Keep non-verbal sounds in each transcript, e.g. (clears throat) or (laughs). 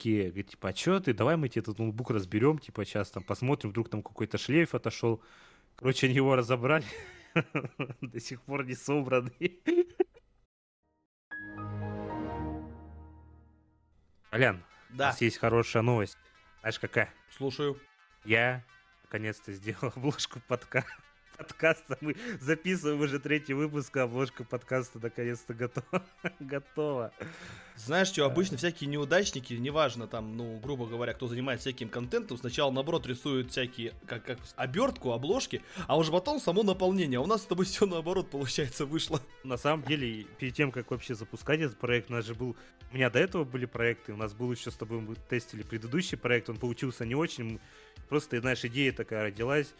такие, говорит, типа, а что ты, давай мы тебе этот ноутбук разберем, типа, сейчас там посмотрим, вдруг там какой-то шлейф отошел. Короче, они его разобрали, (laughs) до сих пор не собранный. Алян, Да. у нас есть хорошая новость. Знаешь, какая? Слушаю. Я наконец-то сделал (laughs) обложку подка... подкаста. Мы записываем уже третий выпуск, а обложка подкаста наконец-то готова. (laughs) готова. Знаешь, что обычно всякие неудачники, неважно там, ну, грубо говоря, кто занимается всяким контентом, сначала наоборот рисуют всякие, как, как обертку, обложки, а уже потом само наполнение. А у нас с тобой все наоборот, получается, вышло. На самом деле, перед тем, как вообще запускать этот проект, у нас же был... У меня до этого были проекты, у нас был еще с тобой, мы тестили предыдущий проект, он получился не очень. Просто, знаешь, идея такая родилась.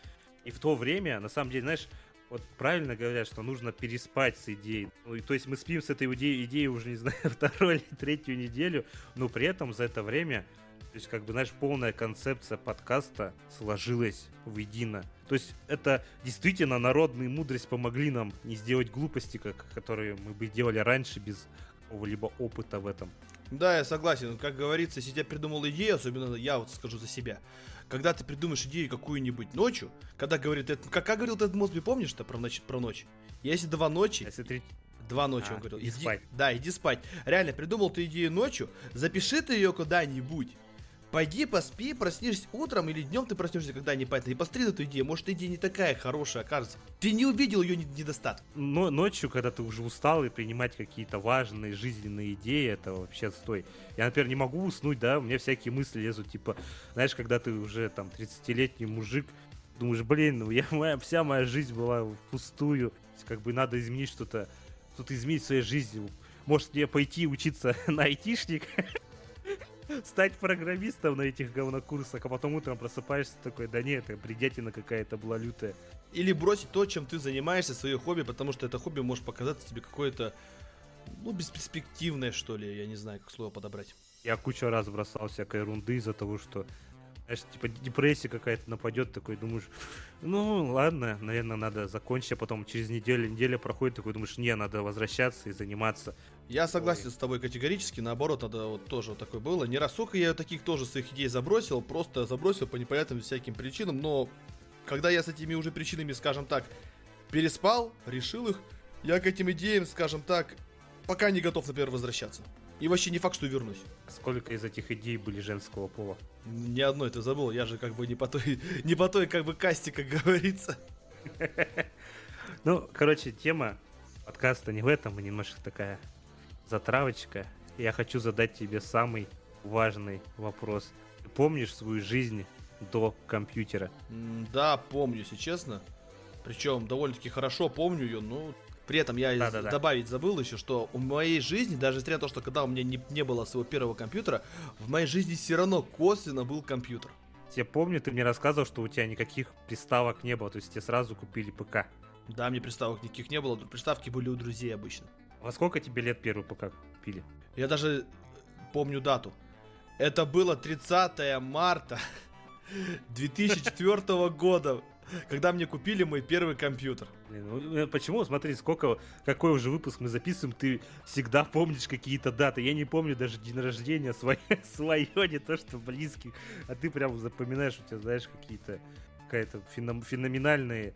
И в то время, на самом деле, знаешь, вот правильно говорят, что нужно переспать с идеей. Ну, и, то есть мы спим с этой идеей, идеей уже, не знаю, (laughs) вторую или третью неделю, но при этом за это время, то есть, как бы, знаешь, полная концепция подкаста сложилась воедино. То есть это действительно народная мудрость помогли нам не сделать глупости, как, которые мы бы делали раньше без какого-либо опыта в этом. Да, я согласен. Как говорится, если я придумал идею, особенно я вот скажу за себя, когда ты придумаешь идею какую-нибудь ночью, когда говорит, это, как, как говорил этот Мосби, помнишь-то про ночь, про ночь? Если два ночи, Если три... два ночи, А, он говорил, иди спать. Да, иди спать. Реально, придумал ты идею ночью, запиши ты ее куда-нибудь. Пойди поспи, проснешься утром или днем ты проснешься когда-нибудь, и постри эту идею. Может, идея не такая хорошая окажется. Ты не увидел ее недостаток. Но ночью, когда ты уже устал и принимать какие-то важные жизненные идеи, это вообще отстой. Я, например, не могу уснуть, да, у меня всякие мысли лезут, типа, знаешь, когда ты уже там 30-летний мужик, думаешь, блин, ну я, моя, вся моя жизнь была впустую, как бы надо изменить что-то, что-то изменить в своей жизни. Может мне пойти учиться (laughs) на айтишник, стать программистом на этих говнокурсах, а потом утром просыпаешься такой, да нет, это бредятина какая-то была лютая. Или бросить то, чем ты занимаешься, свое хобби, потому что это хобби может показаться тебе какое-то, ну, бесперспективное, что ли, я не знаю, как слово подобрать. Я кучу раз бросал всякой ерунды из-за того, что знаешь, типа депрессия какая-то нападет, такой думаешь, ну ладно, наверное, надо закончить, а потом через неделю, неделя проходит, такой думаешь, не, надо возвращаться и заниматься. Я согласен с тобой категорически, наоборот, надо вот тоже вот такое было. Не раз сколько я таких тоже своих идей забросил, просто забросил по непонятным всяким причинам, но когда я с этими уже причинами, скажем так, переспал, решил их, я к этим идеям, скажем так, пока не готов, например, возвращаться. И вообще не факт, что вернусь. Сколько из этих идей были женского пола? Ни одной ты забыл, я же как бы не по той, (laughs) не по той как бы касте, как говорится. (laughs) Ну, короче, тема подкаста не в этом, а немножко такая затравочка. Я хочу задать тебе самый важный вопрос. Ты помнишь свою жизнь до компьютера? Да, помню, если честно. Причем довольно-таки хорошо помню ее, но при этом я из- Да-да-да. добавить забыл еще, что в моей жизни, даже несмотря на то, что когда у меня не, не было своего первого компьютера, в моей жизни все равно косвенно был компьютер. Я помню, ты мне рассказывал, что у тебя никаких приставок не было, то есть тебе сразу купили ПК. Да, мне приставок никаких не было, приставки были у друзей обычно. Во сколько тебе лет первый ПК купили? Я даже помню дату. Это было 30 марта (laughs) 2004 года, когда мне купили мой первый компьютер. Блин, ну, э, почему? Смотри, сколько, какой уже выпуск мы записываем, ты всегда помнишь какие-то даты. Я не помню даже день рождения (laughs) свое, свое не то что близких. А ты прям запоминаешь, у тебя, знаешь, какие-то какая-то феном- феноменальные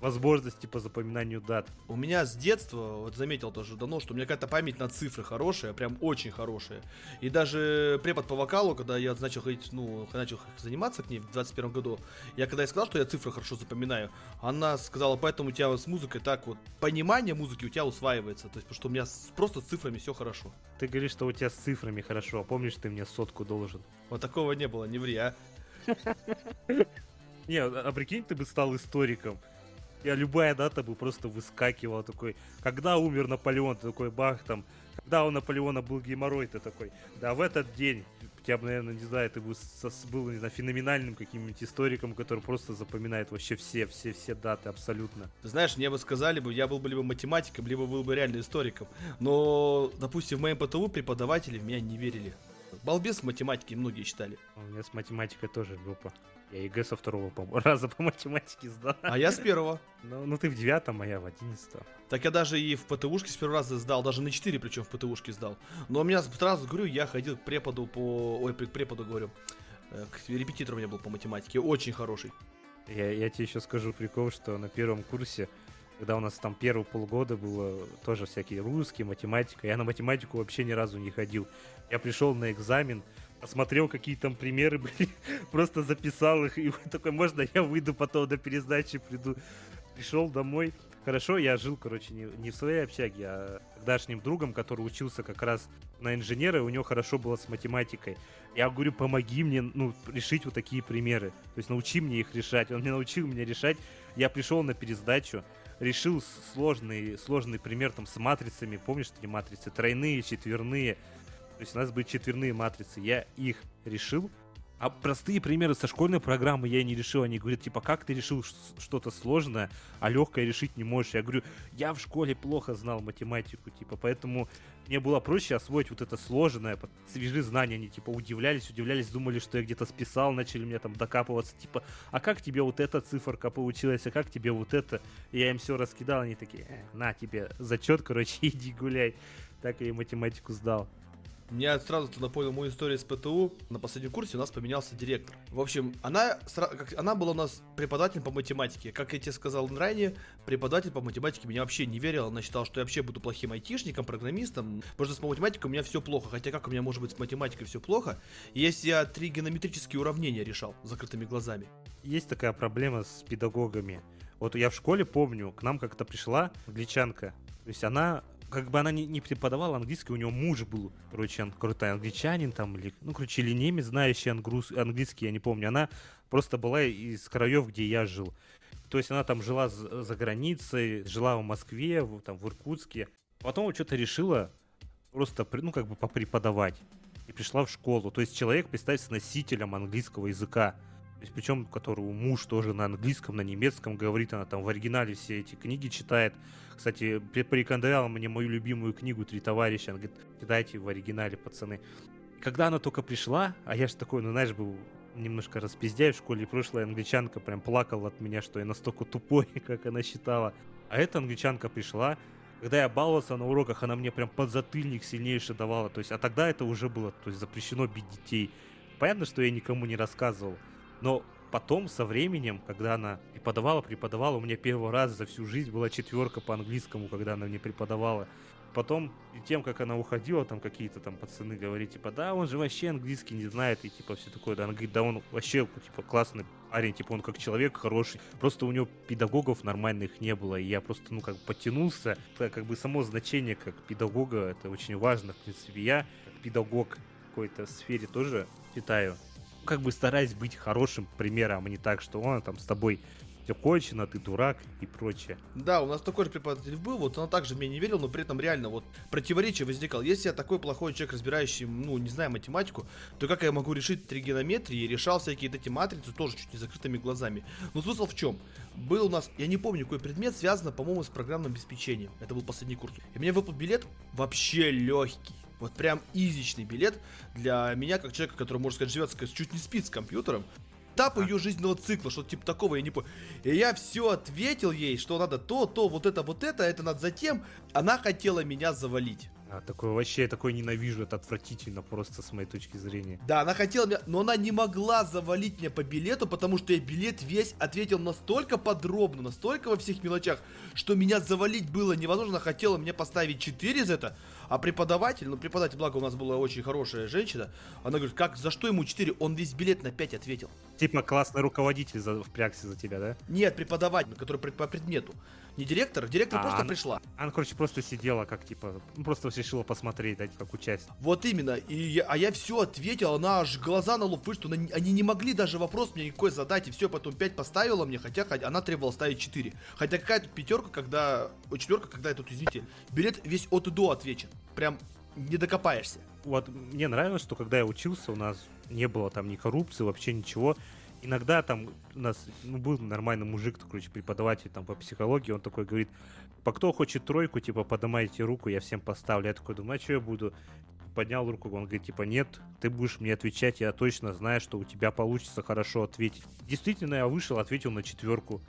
возможности по запоминанию дат. У меня с детства, вот заметил тоже давно, что у меня какая-то память на цифры хорошая, прям очень хорошая. И даже препод по вокалу, когда я начал ходить, ну, начал заниматься к ней в 21 году, я когда я сказал, что я цифры хорошо запоминаю, она сказала, поэтому у тебя с музыкой так вот, понимание музыки у тебя усваивается, то есть, потому что у меня с- просто с цифрами все хорошо. Ты говоришь, что у тебя с цифрами хорошо, а помнишь, ты мне сотку должен. Вот такого не было, не ври, а. (laughs) Не, а а прикинь, ты бы стал историком. Я любая дата бы просто выскакивала такой. Когда умер Наполеон, ты такой бах там. Когда у Наполеона был геморрой, ты такой. Да, в этот день. Тебя, бы, наверное, не знаю, ты бы был, не знаю, феноменальным каким-нибудь историком, который просто запоминает вообще все, все, все даты абсолютно. Знаешь, мне бы сказали бы, я был бы либо математиком, либо был бы реально историком. Но, допустим, в моем ПТУ преподаватели в меня не верили. Балбес в математике, многие считали. У меня с математикой тоже жопа. Я ЕГЭ со второго по (laughs) раза по математике сдал. А я с первого. Ну, ну ты в девятом, а я в одиннадцатом. Так я даже и в ПТУшке с первого раза сдал, даже на 4 причем в ПТУшке сдал. Но у меня сразу говорю, я ходил к преподу по... Ой, к преподу говорю. Э, к репетитору у меня был по математике, очень хороший. Я, я тебе еще скажу прикол, что на первом курсе, когда у нас там первые полгода было тоже всякие русские, математика, я на математику вообще ни разу не ходил. Я пришел на экзамен, посмотрел, какие там примеры (laughs) были, просто записал их, и такой, можно я выйду потом до пересдачи приду. Пришел домой. Хорошо, я жил, короче, не, не в своей общаге, а тогдашним другом, который учился как раз на инженера, и у него хорошо было с математикой. Я говорю, помоги мне, ну, решить вот такие примеры. То есть научи мне их решать. Он мне научил меня решать. Я пришел на пересдачу, решил сложный, сложный пример там с матрицами. Помнишь, эти матрицы? Тройные, четверные. То есть у нас были четверные матрицы. Я их решил. А простые примеры со школьной программы я не решил. Они говорят, типа, как ты решил что-то сложное, а легкое решить не можешь? Я говорю, я в школе плохо знал математику, типа, поэтому мне было проще освоить вот это сложное, свежие знания. Они, типа, удивлялись, удивлялись, думали, что я где-то списал, начали мне там докапываться, типа, а как тебе вот эта циферка получилась, а как тебе вот это? И я им все раскидал, они такие, э, на тебе зачет, короче, (laughs) иди гуляй. Так я и математику сдал. Меня сразу ты напомнил мою историю с ПТУ. На последнем курсе у нас поменялся директор. В общем, она, как, она была у нас преподаватель по математике. Как я тебе сказал ранее, преподаватель по математике меня вообще не верил. Она считала, что я вообще буду плохим айтишником, программистом. Потому что с математикой у меня все плохо. Хотя как у меня может быть с математикой все плохо, если я три геометрические уравнения решал закрытыми глазами? Есть такая проблема с педагогами. Вот я в школе помню, к нам как-то пришла англичанка. То есть она как бы она не, не преподавала английский, у него муж был, короче, он крутой англичанин там, или, ну, короче, или немец, знающий ангрус, английский, я не помню. Она просто была из краев, где я жил. То есть она там жила за, за границей, жила в Москве, в, там, в Иркутске. Потом что-то решила просто, ну, как бы попреподавать. И пришла в школу. То есть человек, представьте, носителем английского языка. Причем, которого муж тоже на английском, на немецком говорит, она там в оригинале все эти книги читает. Кстати, порекомендовала мне мою любимую книгу «Три товарища». Она говорит, читайте в оригинале, пацаны. И когда она только пришла, а я же такой, ну, знаешь, был немножко распиздяй в школе, прошлая англичанка прям плакала от меня, что я настолько тупой, (laughs) как она считала. А эта англичанка пришла, когда я баловался на уроках, она мне прям подзатыльник сильнейший давала. То есть, а тогда это уже было то есть, запрещено бить детей. Понятно, что я никому не рассказывал. Но потом, со временем, когда она преподавала, преподавала, у меня первый раз за всю жизнь была четверка по английскому, когда она мне преподавала. Потом, и тем, как она уходила, там какие-то там пацаны говорили, типа, да, он же вообще английский не знает, и типа все такое, да, она говорит, да, он вообще, типа, классный парень, типа, он как человек хороший, просто у него педагогов нормальных не было, и я просто, ну, как бы потянулся, это как бы само значение как педагога, это очень важно, в принципе, я, педагог в какой-то сфере тоже считаю, как бы стараясь быть хорошим примером, а не так, что он там с тобой все кончено, ты дурак и прочее. Да, у нас такой же преподаватель был, вот он также мне не верил, но при этом реально вот противоречие возникало. Если я такой плохой человек, разбирающий, ну, не знаю, математику, то как я могу решить тригонометрии и решал всякие эти матрицы тоже чуть не закрытыми глазами. Но смысл в чем? Был у нас, я не помню, какой предмет, связан, по-моему, с программным обеспечением. Это был последний курс. И мне выпал билет вообще легкий вот прям изичный билет для меня, как человека, который, можно сказать, живет, чуть не спит с компьютером. Этап ее жизненного цикла, что-то типа такого, я не понял. И я все ответил ей, что надо то, то, вот это, вот это, это надо затем. Она хотела меня завалить. А, такой вообще, такой ненавижу, это отвратительно просто с моей точки зрения. Да, она хотела меня, но она не могла завалить меня по билету, потому что я билет весь ответил настолько подробно, настолько во всех мелочах, что меня завалить было невозможно. Она хотела мне поставить 4 за это, а преподаватель, ну преподаватель, благо у нас была очень хорошая женщина, она говорит, как, за что ему 4? Он весь билет на 5 ответил. Типа классный руководитель за, впрягся за тебя, да? Нет, преподаватель, который по предмету. Не директор, директор а, просто она, пришла. Она, короче, просто сидела, как типа, просто решила посмотреть, дать как участие. Вот именно. И я, а я все ответил, она аж глаза на лоб вышла, они не могли даже вопрос мне никакой задать, и все, потом 5 поставила мне, хотя она требовала ставить 4. Хотя какая тут пятерка, когда, четверка, когда я тут, извините, билет весь от и до отвечен. Прям не докопаешься. Вот мне нравилось, что когда я учился, у нас не было там ни коррупции, вообще ничего иногда там у нас ну, был нормальный мужик, короче, преподаватель там по психологии, он такой говорит, по кто хочет тройку, типа, поднимайте руку, я всем поставлю. Я такой думаю, а что я буду поднял руку, он говорит, типа, нет, ты будешь мне отвечать, я точно знаю, что у тебя получится хорошо ответить. Действительно, я вышел, ответил на четверку.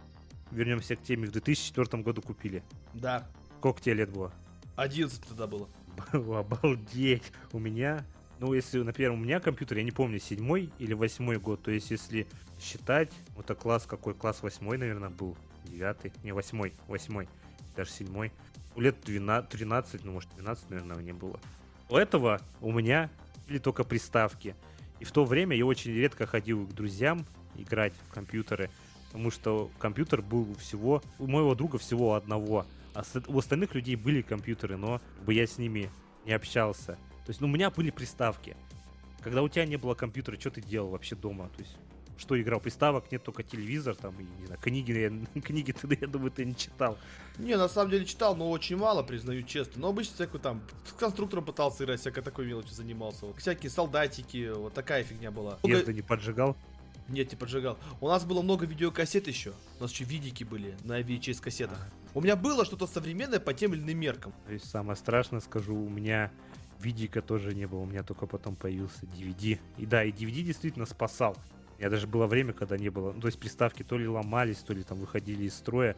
Вернемся к теме, в 2004 году купили. Да. Сколько тебе лет было? 11 тогда было. (laughs) Обалдеть. У меня, ну, если, например, у меня компьютер, я не помню, седьмой или восьмой год, то есть, если считать, это класс какой? Класс восьмой, наверное, был. Девятый, не, восьмой, восьмой, даже седьмой. Лет 12, 13, ну, может, 12, наверное, мне было. У этого у меня были только приставки. И в то время я очень редко ходил к друзьям играть в компьютеры, потому что компьютер был всего, у моего друга всего одного. А у остальных людей были компьютеры, но бы я с ними не общался. То есть, ну, у меня были приставки. Когда у тебя не было компьютера, что ты делал вообще дома? То есть, что играл, приставок нет, только телевизор, там, и, не знаю, книги, я, (laughs) книги ты, я думаю, ты не читал. Не, на самом деле читал, но очень мало, признаю честно. Но обычно всякую там, с конструктором пытался играть, всякой такой мелочи занимался. Вот, всякие солдатики, вот такая фигня была. Езды не поджигал? Нет, не поджигал. У нас было много видеокассет еще. У нас еще видики были на VHS кассетах. У меня было что-то современное по тем или иным меркам. То есть самое страшное, скажу, у меня видика тоже не было, у меня только потом появился DVD. И да, и DVD действительно спасал. У меня даже было время, когда не было. Ну, то есть приставки то ли ломались, то ли там выходили из строя.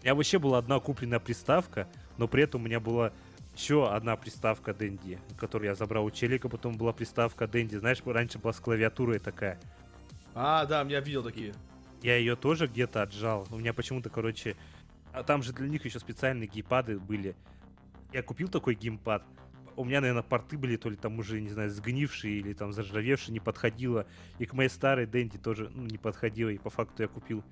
У меня вообще была одна купленная приставка, но при этом у меня была еще одна приставка Дэнди, которую я забрал у Челика, потом была приставка Дэнди. Знаешь, раньше была с клавиатурой такая. А, да, я видел такие. Я ее тоже где-то отжал. У меня почему-то, короче... А там же для них еще специальные геймпады были. Я купил такой геймпад. У меня, наверное, порты были то ли там уже, не знаю, сгнившие или там заржавевшие, не подходило. И к моей старой Дэнди тоже ну, не подходило. И по факту я купил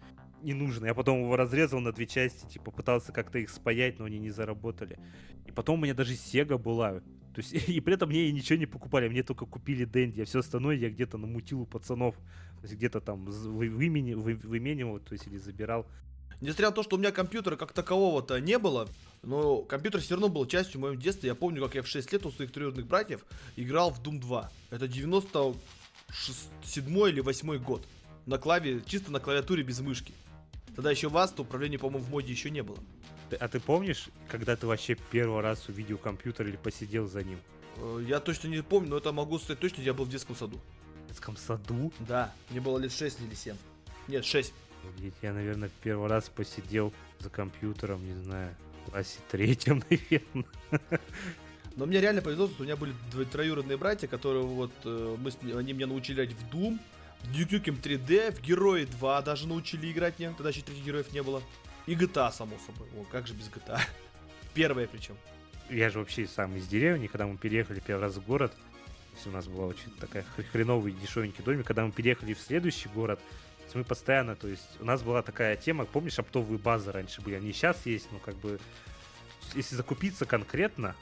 не нужно. Я потом его разрезал на две части, типа пытался как-то их спаять, но они не заработали. И потом у меня даже Sega была. То есть, (laughs) и при этом мне ничего не покупали, мне только купили Дэнди, а все остальное я где-то намутил у пацанов. То есть где-то там вымени, вы, выменивал, то есть или забирал. Несмотря на то, что у меня компьютера как такового-то не было, но компьютер все равно был частью моего детства. Я помню, как я в 6 лет у своих троюродных братьев играл в Doom 2. Это 97 или 8 год. На клаве, чисто на клавиатуре без мышки. Тогда еще вас, то управления, по-моему, в моде еще не было. А ты помнишь, когда ты вообще первый раз увидел компьютер или посидел за ним? Э, я точно не помню, но это могу сказать точно, я был в детском саду. В детском саду? Да, мне было лет 6 или 7. Нет, 6. Я, наверное, первый раз посидел за компьютером, не знаю, в классе третьем, (laughs) наверное. Но мне реально повезло, что у меня были троюродные братья, которые вот э, мы они меня научили играть в Doom, Duke Nukem 3D, в Герои 2 даже научили играть мне, тогда еще таких героев не было. И GTA, само собой. О, как же без GTA. (laughs) Первая причем. Я же вообще сам из деревни, когда мы переехали первый раз в город, у нас была очень такая хреновый дешевенький домик, когда мы переехали в следующий город, мы постоянно, то есть у нас была такая тема, помнишь, оптовые базы раньше были, они сейчас есть, но как бы если закупиться конкретно,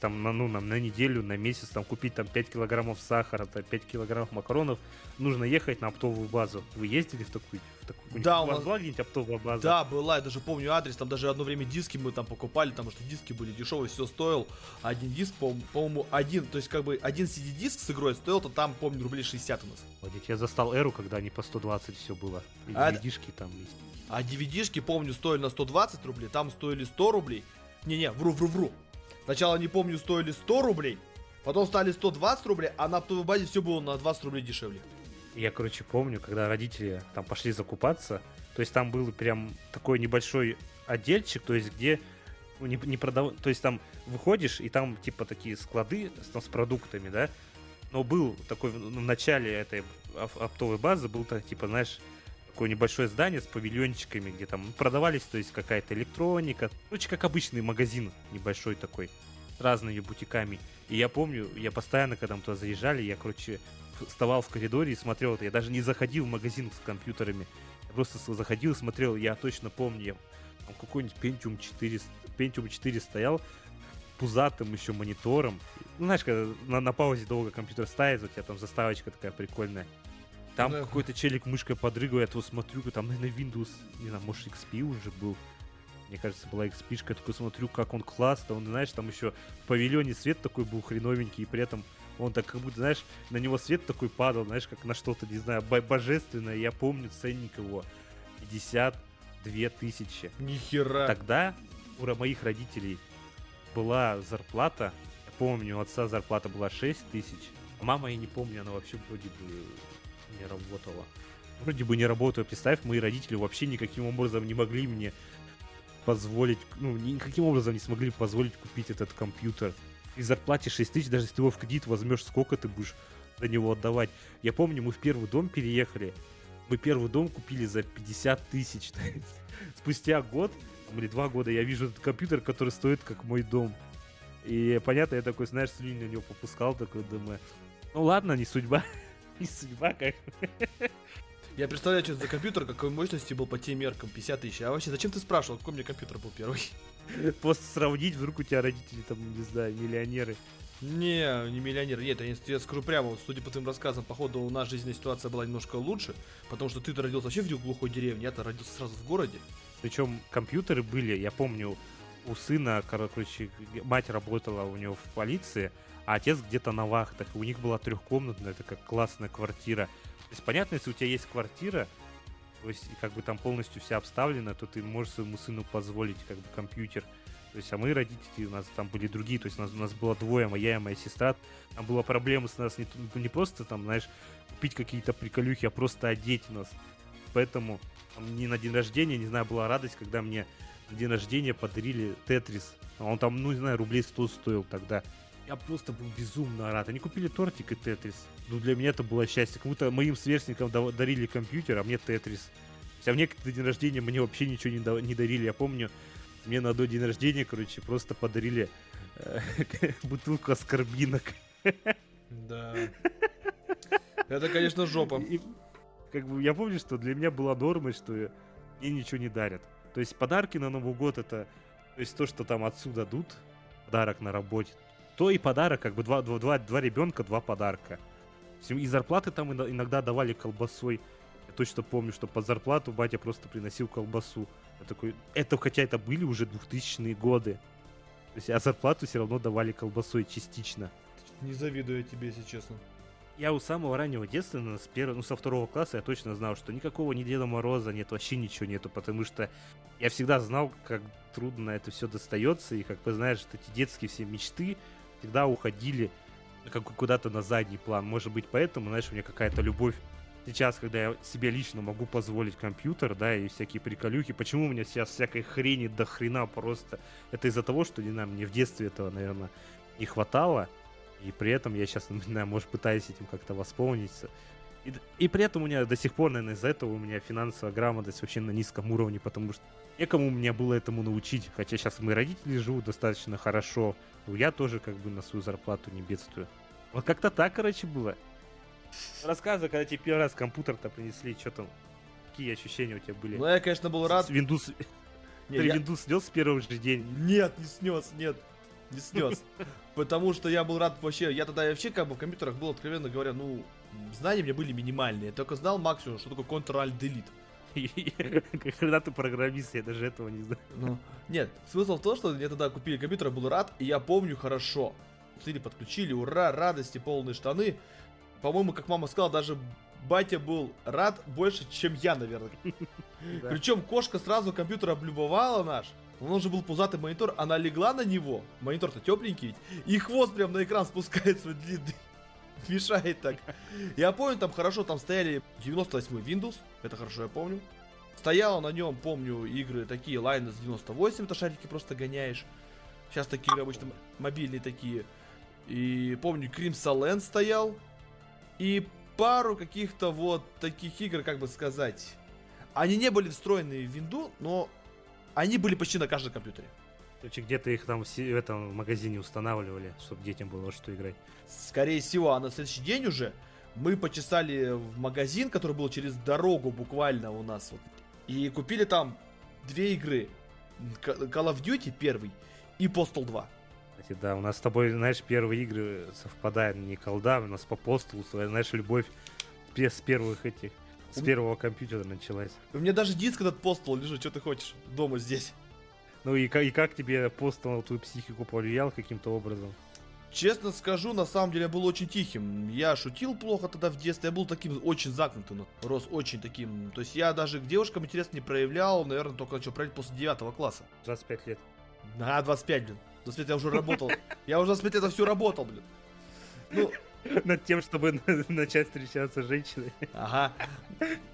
там, на, ну, нам на неделю, на месяц, там, купить там 5 килограммов сахара, там, 5 килограммов макаронов, нужно ехать на оптовую базу. Вы ездили в такую? В такую да, у, у вас была где-нибудь оптовая база? Да, была, я даже помню адрес, там даже одно время диски мы там покупали, потому что диски были дешевые, все стоил. Один диск, по-моему, один, то есть как бы один CD-диск с игрой стоил, то там, помню, рублей 60 у нас. Молодец, я застал эру, когда они по 120 все было. И а, DVD-шки там есть. А DVD-шки, помню, стоили на 120 рублей, там стоили 100 рублей. Не-не, вру-вру-вру. Сначала, не помню, стоили 100 рублей, потом стали 120 рублей, а на оптовой базе все было на 20 рублей дешевле. Я, короче, помню, когда родители там пошли закупаться, то есть там был прям такой небольшой отдельчик, то есть где ну, не, не продав... То есть там выходишь, и там типа такие склады с, с продуктами, да, но был такой в начале этой оптовой базы, был так, типа, знаешь, такое небольшое здание с павильончиками, где там продавались, то есть какая-то электроника. Короче, как обычный магазин небольшой такой, с разными бутиками. И я помню, я постоянно, когда мы туда заезжали, я, короче, вставал в коридоре и смотрел это. Я даже не заходил в магазин с компьютерами. Я просто заходил смотрел. Я точно помню, там какой-нибудь Pentium 4, Pentium 4 стоял, пузатым еще монитором. Ну, знаешь, когда на, на паузе долго компьютер ставит, у тебя там заставочка такая прикольная. Там да. какой-то челик мышкой подрыгивает, я смотрю, там, наверное, Windows, не знаю, может, XP уже был. Мне кажется, была XP, я такой смотрю, как он классно, он, знаешь, там еще в павильоне свет такой был хреновенький, и при этом он так как будто, знаешь, на него свет такой падал, знаешь, как на что-то, не знаю, божественное. Я помню ценник его. 52 тысячи. Нихера. Тогда у моих родителей была зарплата, я помню, у отца зарплата была 6 тысяч. А мама, я не помню, она вообще вроде бы не работала. Вроде бы не работала. Представь, мои родители вообще никаким образом не могли мне позволить, ну, никаким образом не смогли позволить купить этот компьютер. И зарплате 6 тысяч, даже если ты его в кредит возьмешь, сколько ты будешь за него отдавать. Я помню, мы в первый дом переехали, мы первый дом купили за 50 тысяч. (laughs) Спустя год или два года я вижу этот компьютер, который стоит как мой дом. И понятно, я такой, знаешь, слюни на него попускал, такой, думаю, ну ладно, не судьба. (laughs) не судьба, как. Я представляю, что за компьютер, какой мощности был по тем меркам, 50 тысяч. А вообще, зачем ты спрашивал, какой у меня компьютер был первый? Просто сравнить, вдруг у тебя родители там, не знаю, миллионеры. Не, не миллионер. Нет, я, я скажу прямо, вот, судя по твоим рассказам, походу у нас жизненная ситуация была немножко лучше, потому что ты-то родился вообще в глухой деревне, я-то родился сразу в городе. Причем компьютеры были, я помню, у сына, короче, мать работала у него в полиции, а отец где-то на вахтах. У них была трехкомнатная такая классная квартира. То есть, понятно, если у тебя есть квартира, то есть, как бы там полностью вся обставлена, то ты можешь своему сыну позволить, как бы, компьютер. То есть, а мы родители, у нас там были другие, то есть у нас, у нас было двое, моя и моя сестра. Там была проблема с нас не, не просто там, знаешь, купить какие-то приколюхи, а просто одеть нас. Поэтому там, не на день рождения, не знаю, была радость, когда мне на день рождения подарили Тетрис. А он там, ну, не знаю, рублей 100 стоил тогда. Я просто был безумно рад. Они купили тортик и Тетрис. Ну, для меня это было счастье. Кому-то моим сверстникам дарили компьютер, а мне Тетрис. А мне к день рождения мне вообще ничего не, не дарили. Я помню, мне на день рождения, короче, просто подарили э, (laughs) бутылку аскорбинок. Да. Это, конечно, жопа. И, как бы, я помню, что для меня была нормой, что мне ничего не дарят. То есть подарки на Новый год это то есть то, что там отсюда дадут, подарок на работе, то и подарок, как бы два, два, два, два ребенка, два подарка. И зарплаты там иногда давали колбасой. Я точно помню, что под зарплату батя просто приносил колбасу. Я такой, это хотя это были уже 2000-е годы. То есть, а зарплату все равно давали колбасой частично. Не завидую я тебе, если честно я у самого раннего детства, ну, с первого, ну, со второго класса я точно знал, что никакого ни Деда Мороза нет, вообще ничего нету, потому что я всегда знал, как трудно это все достается, и как бы знаешь, эти детские все мечты всегда уходили как куда-то на задний план. Может быть, поэтому, знаешь, у меня какая-то любовь сейчас, когда я себе лично могу позволить компьютер, да, и всякие приколюхи, почему у меня сейчас всякой хрени до хрена просто? Это из-за того, что, не знаю, мне в детстве этого, наверное, не хватало, и при этом я сейчас, (laughs) не знаю, может, пытаюсь этим как-то восполниться. И, и при этом у меня до сих пор, наверное, из-за этого у меня финансовая грамотность вообще на низком уровне, потому что некому мне было этому научить. Хотя сейчас мои родители живут достаточно хорошо. Я тоже как бы на свою зарплату не бедствую. Вот как-то так, короче, было. Рассказывай, когда тебе первый раз компьютер-то принесли, что там, какие ощущения у тебя были? Ну, я, конечно, был рад. Windows... (laughs) Не, Ты я... Windows снес с первого же день? Нет, не снес, нет не снес. (laughs) Потому что я был рад вообще, я тогда вообще как бы в компьютерах был, откровенно говоря, ну, знания мне были минимальные. Я только знал максимум, что такое Ctrl-Delete. (laughs) Когда ты программист, я даже этого не знаю. Ну, нет, смысл в том, что мне тогда купили компьютер, я был рад, и я помню хорошо. Или подключили, ура, радости, полные штаны. По-моему, как мама сказала, даже батя был рад больше, чем я, наверное. (laughs) Причем кошка сразу компьютер облюбовала наш. Он уже был пузатый монитор, она легла на него, монитор-то тепленький ведь, и хвост прям на экран спускается (laughs) длинный. (laughs) Мешает так. Я помню, там хорошо, там стояли 98 Windows, это хорошо я помню. Стояла на нем, помню, игры такие, Line 98, это шарики просто гоняешь. Сейчас такие обычно мобильные такие. И помню, Crimson Land стоял. И пару каких-то вот таких игр, как бы сказать. Они не были встроены в винду, но они были почти на каждом компьютере. Короче, где-то их там в этом магазине устанавливали, чтобы детям было что играть. Скорее всего, а на следующий день уже мы почесали в магазин, который был через дорогу буквально у нас. Вот, и купили там две игры. Call of Duty первый и Postal 2. Кстати, да, у нас с тобой, знаешь, первые игры совпадают не колда, у нас по Postal, знаешь, любовь с первых этих с первого компьютера началась. У меня даже диск этот постол лежит, что ты хочешь, дома здесь. Ну и, и как тебе постол на твою психику повлиял каким-то образом? Честно скажу, на самом деле я был очень тихим. Я шутил плохо тогда в детстве, я был таким очень загнутым, рос очень таким. То есть я даже к девушкам интерес не проявлял, наверное, только начал проявлять после 9 класса. 25 лет. На, 25, блин. На смерть я уже работал. Я уже на смерть это все работал, блин. Ну, над тем, чтобы (laughs) начать встречаться с женщиной. Ага.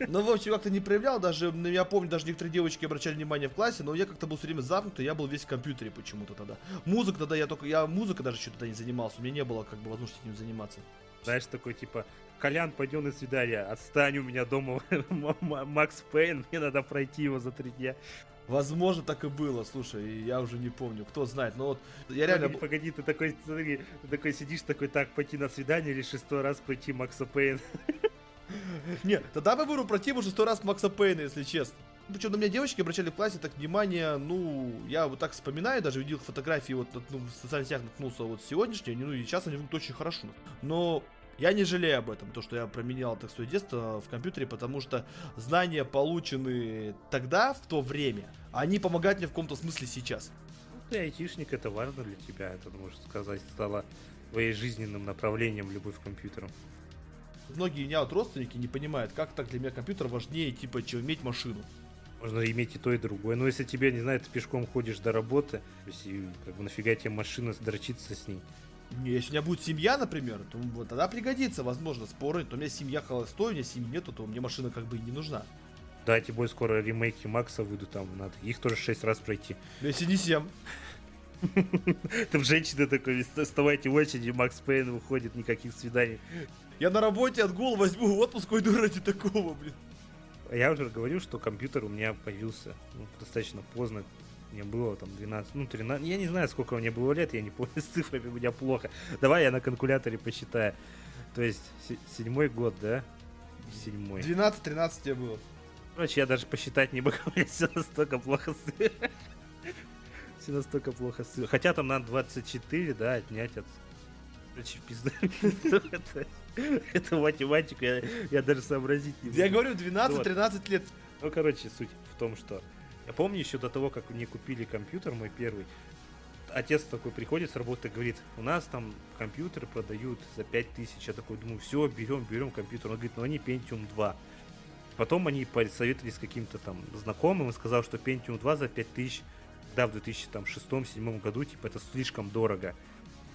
Ну, в общем, как-то не проявлял, даже, ну, я помню, даже некоторые девочки обращали внимание в классе, но я как-то был все время замкнутый, я был весь в компьютере почему-то тогда. Музыка тогда, я только, я музыка даже что-то тогда не занимался, у меня не было, как бы, возможности этим заниматься. Знаешь, такой, типа, Колян, пойдем на свидание, отстань у меня дома (laughs) Макс Пейн, мне надо пройти его за три дня. Возможно, так и было, слушай, я уже не помню, кто знает, но вот я реально... Погоди, погоди ты такой, смотри, ты такой сидишь, такой, так, пойти на свидание или шестой раз пройти Макса Пейн. (laughs) Нет, тогда бы выбрал пройти уже сто раз Макса Пейна, если честно. Причем на меня девочки обращали в классе так внимание, ну, я вот так вспоминаю, даже видел фотографии, вот ну, в социальных сетях наткнулся вот сегодняшние, ну, и сейчас они выглядят очень хорошо. Но я не жалею об этом, то, что я променял так свое детство в компьютере, потому что знания, полученные тогда, в то время, они помогают мне в каком-то смысле сейчас. Ну, ты айтишник, это важно для тебя, это, можно сказать, стало твоей жизненным направлением любовь к компьютеру. Многие меня вот родственники не понимают, как так для меня компьютер важнее, типа, чем иметь машину. Можно иметь и то, и другое. Но если тебе, не знаю, ты пешком ходишь до работы, то есть, как бы нафига тебе машина дрочиться с ней? Если у меня будет семья, например, то вот тогда пригодится, возможно, споры. То у меня семья холостой, у меня семьи нету, то мне машина как бы и не нужна. Да, тем более скоро ремейки Макса выйдут, там надо их тоже шесть раз пройти. Ну, если не семь. (laughs) Там женщина такой, вставайте в очереди, Макс Пейн выходит, никаких свиданий. Я на работе отгул возьму отпуск, уйду ради такого, блин. Я уже говорил, что компьютер у меня появился ну, достаточно поздно, мне было там 12, ну 13, я не знаю, сколько мне было лет, я не помню, (laughs) с цифрами у меня плохо. Давай я на калькуляторе посчитаю. То есть, седьмой год, да? Седьмой. 12-13 тебе было. Короче, я даже посчитать не могу, (laughs) мне все настолько плохо с... (laughs) Все настолько плохо с... Хотя там надо 24, да, отнять от... Короче, пизда. это, математика, я, я даже сообразить не могу. Я говорю, 12-13 лет. Ну, короче, суть в том, что я помню еще до того, как мне купили компьютер мой первый, отец такой приходит с работы говорит, у нас там компьютеры продают за 5000. Я такой думаю, все, берем, берем компьютер. Он говорит, ну они Pentium 2. Потом они посоветовались с каким-то там знакомым и сказал, что Pentium 2 за 5000, да, в 2006-2007 году, типа, это слишком дорого.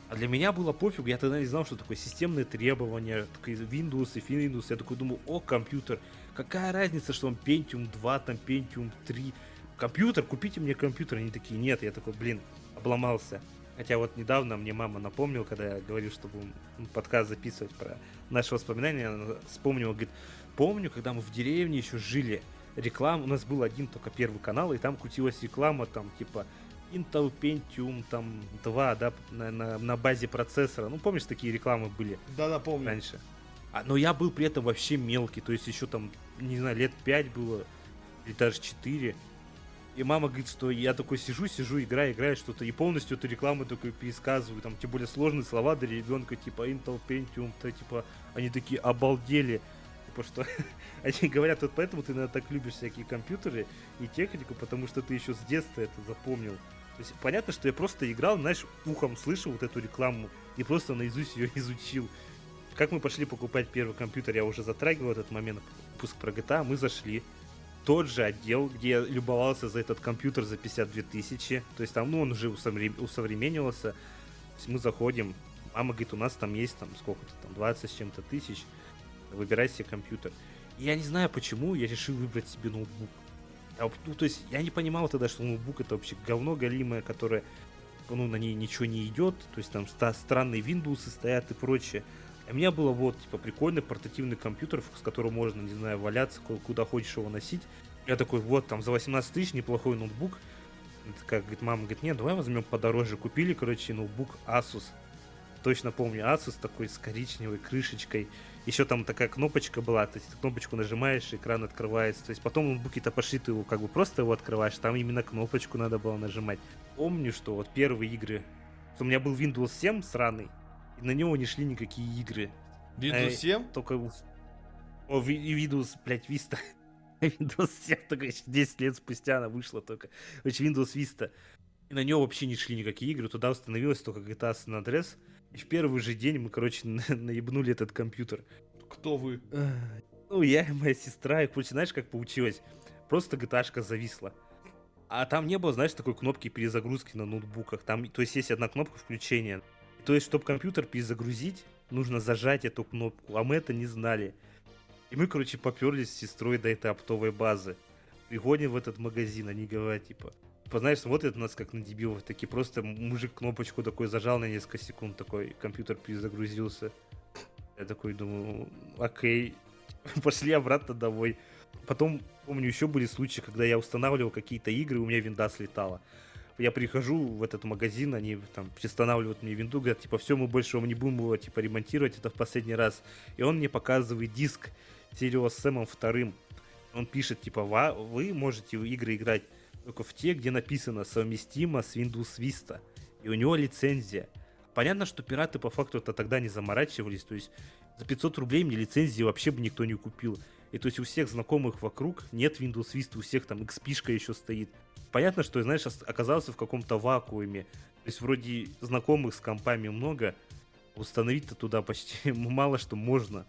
А для меня было пофиг, я тогда не знал, что такое системные требования, такие Windows и Windows. Я такой думаю, о, компьютер, какая разница, что он Pentium 2, там Pentium 3 компьютер, купите мне компьютер. Они такие, нет, я такой, блин, обломался. Хотя вот недавно мне мама напомнила, когда я говорил, чтобы подкаст записывать про наши воспоминания, она вспомнила, говорит, помню, когда мы в деревне еще жили, реклама, у нас был один только первый канал, и там крутилась реклама, там, типа, Intel Pentium там 2, да, на, на, на базе процессора. Ну, помнишь, такие рекламы были? Да-да, помню. Раньше. А, но я был при этом вообще мелкий, то есть еще там, не знаю, лет 5 было, или даже 4. И мама говорит, что я такой сижу, сижу, играю, играю что-то, и полностью эту рекламу такой пересказываю, там, тем более сложные слова для ребенка, типа Intel Pentium, то, типа, они такие обалдели, типа, что (laughs) они говорят, вот поэтому ты, наверное, так любишь всякие компьютеры и технику, потому что ты еще с детства это запомнил. То есть понятно, что я просто играл, знаешь, ухом слышал вот эту рекламу и просто наизусть ее (laughs) изучил. Как мы пошли покупать первый компьютер, я уже затрагивал этот момент, выпуск про GTA, мы зашли, тот же отдел, где я любовался за этот компьютер за 52 тысячи. То есть там, ну, он уже усовременивался. То есть мы заходим, мама говорит, у нас там есть там сколько-то там 20 с чем-то тысяч. Выбирай себе компьютер. И я не знаю почему, я решил выбрать себе ноутбук. Я, ну, то есть я не понимал тогда, что ноутбук это вообще говно галимое, которое ну, на ней ничего не идет. То есть там ста- странные Windows стоят и прочее. У меня было вот, типа, прикольный портативный компьютер, с которым можно, не знаю, валяться, куда хочешь его носить. Я такой, вот, там, за 18 тысяч неплохой ноутбук. Как говорит, мама говорит, нет, давай возьмем подороже. Купили, короче, ноутбук Asus. Точно помню, Asus такой с коричневой крышечкой. Еще там такая кнопочка была, то есть кнопочку нажимаешь, экран открывается. То есть потом ноутбуки-то пошли, ты его как бы просто его открываешь, там именно кнопочку надо было нажимать. Помню, что вот первые игры, у меня был Windows 7 сраный, и на него не шли никакие игры. Windows 7? Э, только... О, Windows, блядь, Vista. (laughs) Windows 7 только 10 лет спустя она вышла только. Короче, Windows Vista. И на него вообще не шли никакие игры. Туда установилась только GTA San Andreas. И в первый же день мы, короче, (laughs) наебнули этот компьютер. Кто вы? Ну, я и моя сестра. И, короче, знаешь, как получилось? Просто GTA зависла. А там не было, знаешь, такой кнопки перезагрузки на ноутбуках. Там, то есть есть одна кнопка включения. То есть, чтобы компьютер перезагрузить, нужно зажать эту кнопку, а мы это не знали. И мы, короче, поперлись с сестрой до этой оптовой базы. Приходим в этот магазин, они говорят, типа, типа, знаешь, смотрят на нас как на дебилов, такие просто мужик кнопочку такой зажал на несколько секунд, такой компьютер перезагрузился. Я такой думаю, окей, (laughs) пошли обратно домой. Потом, помню, еще были случаи, когда я устанавливал какие-то игры, у меня винда слетала. Я прихожу в этот магазин, они там устанавливают мне винду, говорят, типа, все, мы больше вам не будем его, типа, ремонтировать, это в последний раз. И он мне показывает диск Сирио с Сэмом вторым. Он пишет, типа, вы можете в игры играть только в те, где написано совместимо с Windows Vista. И у него лицензия. Понятно, что пираты по факту это тогда не заморачивались, то есть за 500 рублей мне лицензии вообще бы никто не купил. И то есть у всех знакомых вокруг нет Windows Vista, у всех там XP еще стоит. Понятно, что, знаешь, оказался в каком-то вакууме. То есть вроде знакомых с компами много, установить-то туда почти (laughs) мало что можно.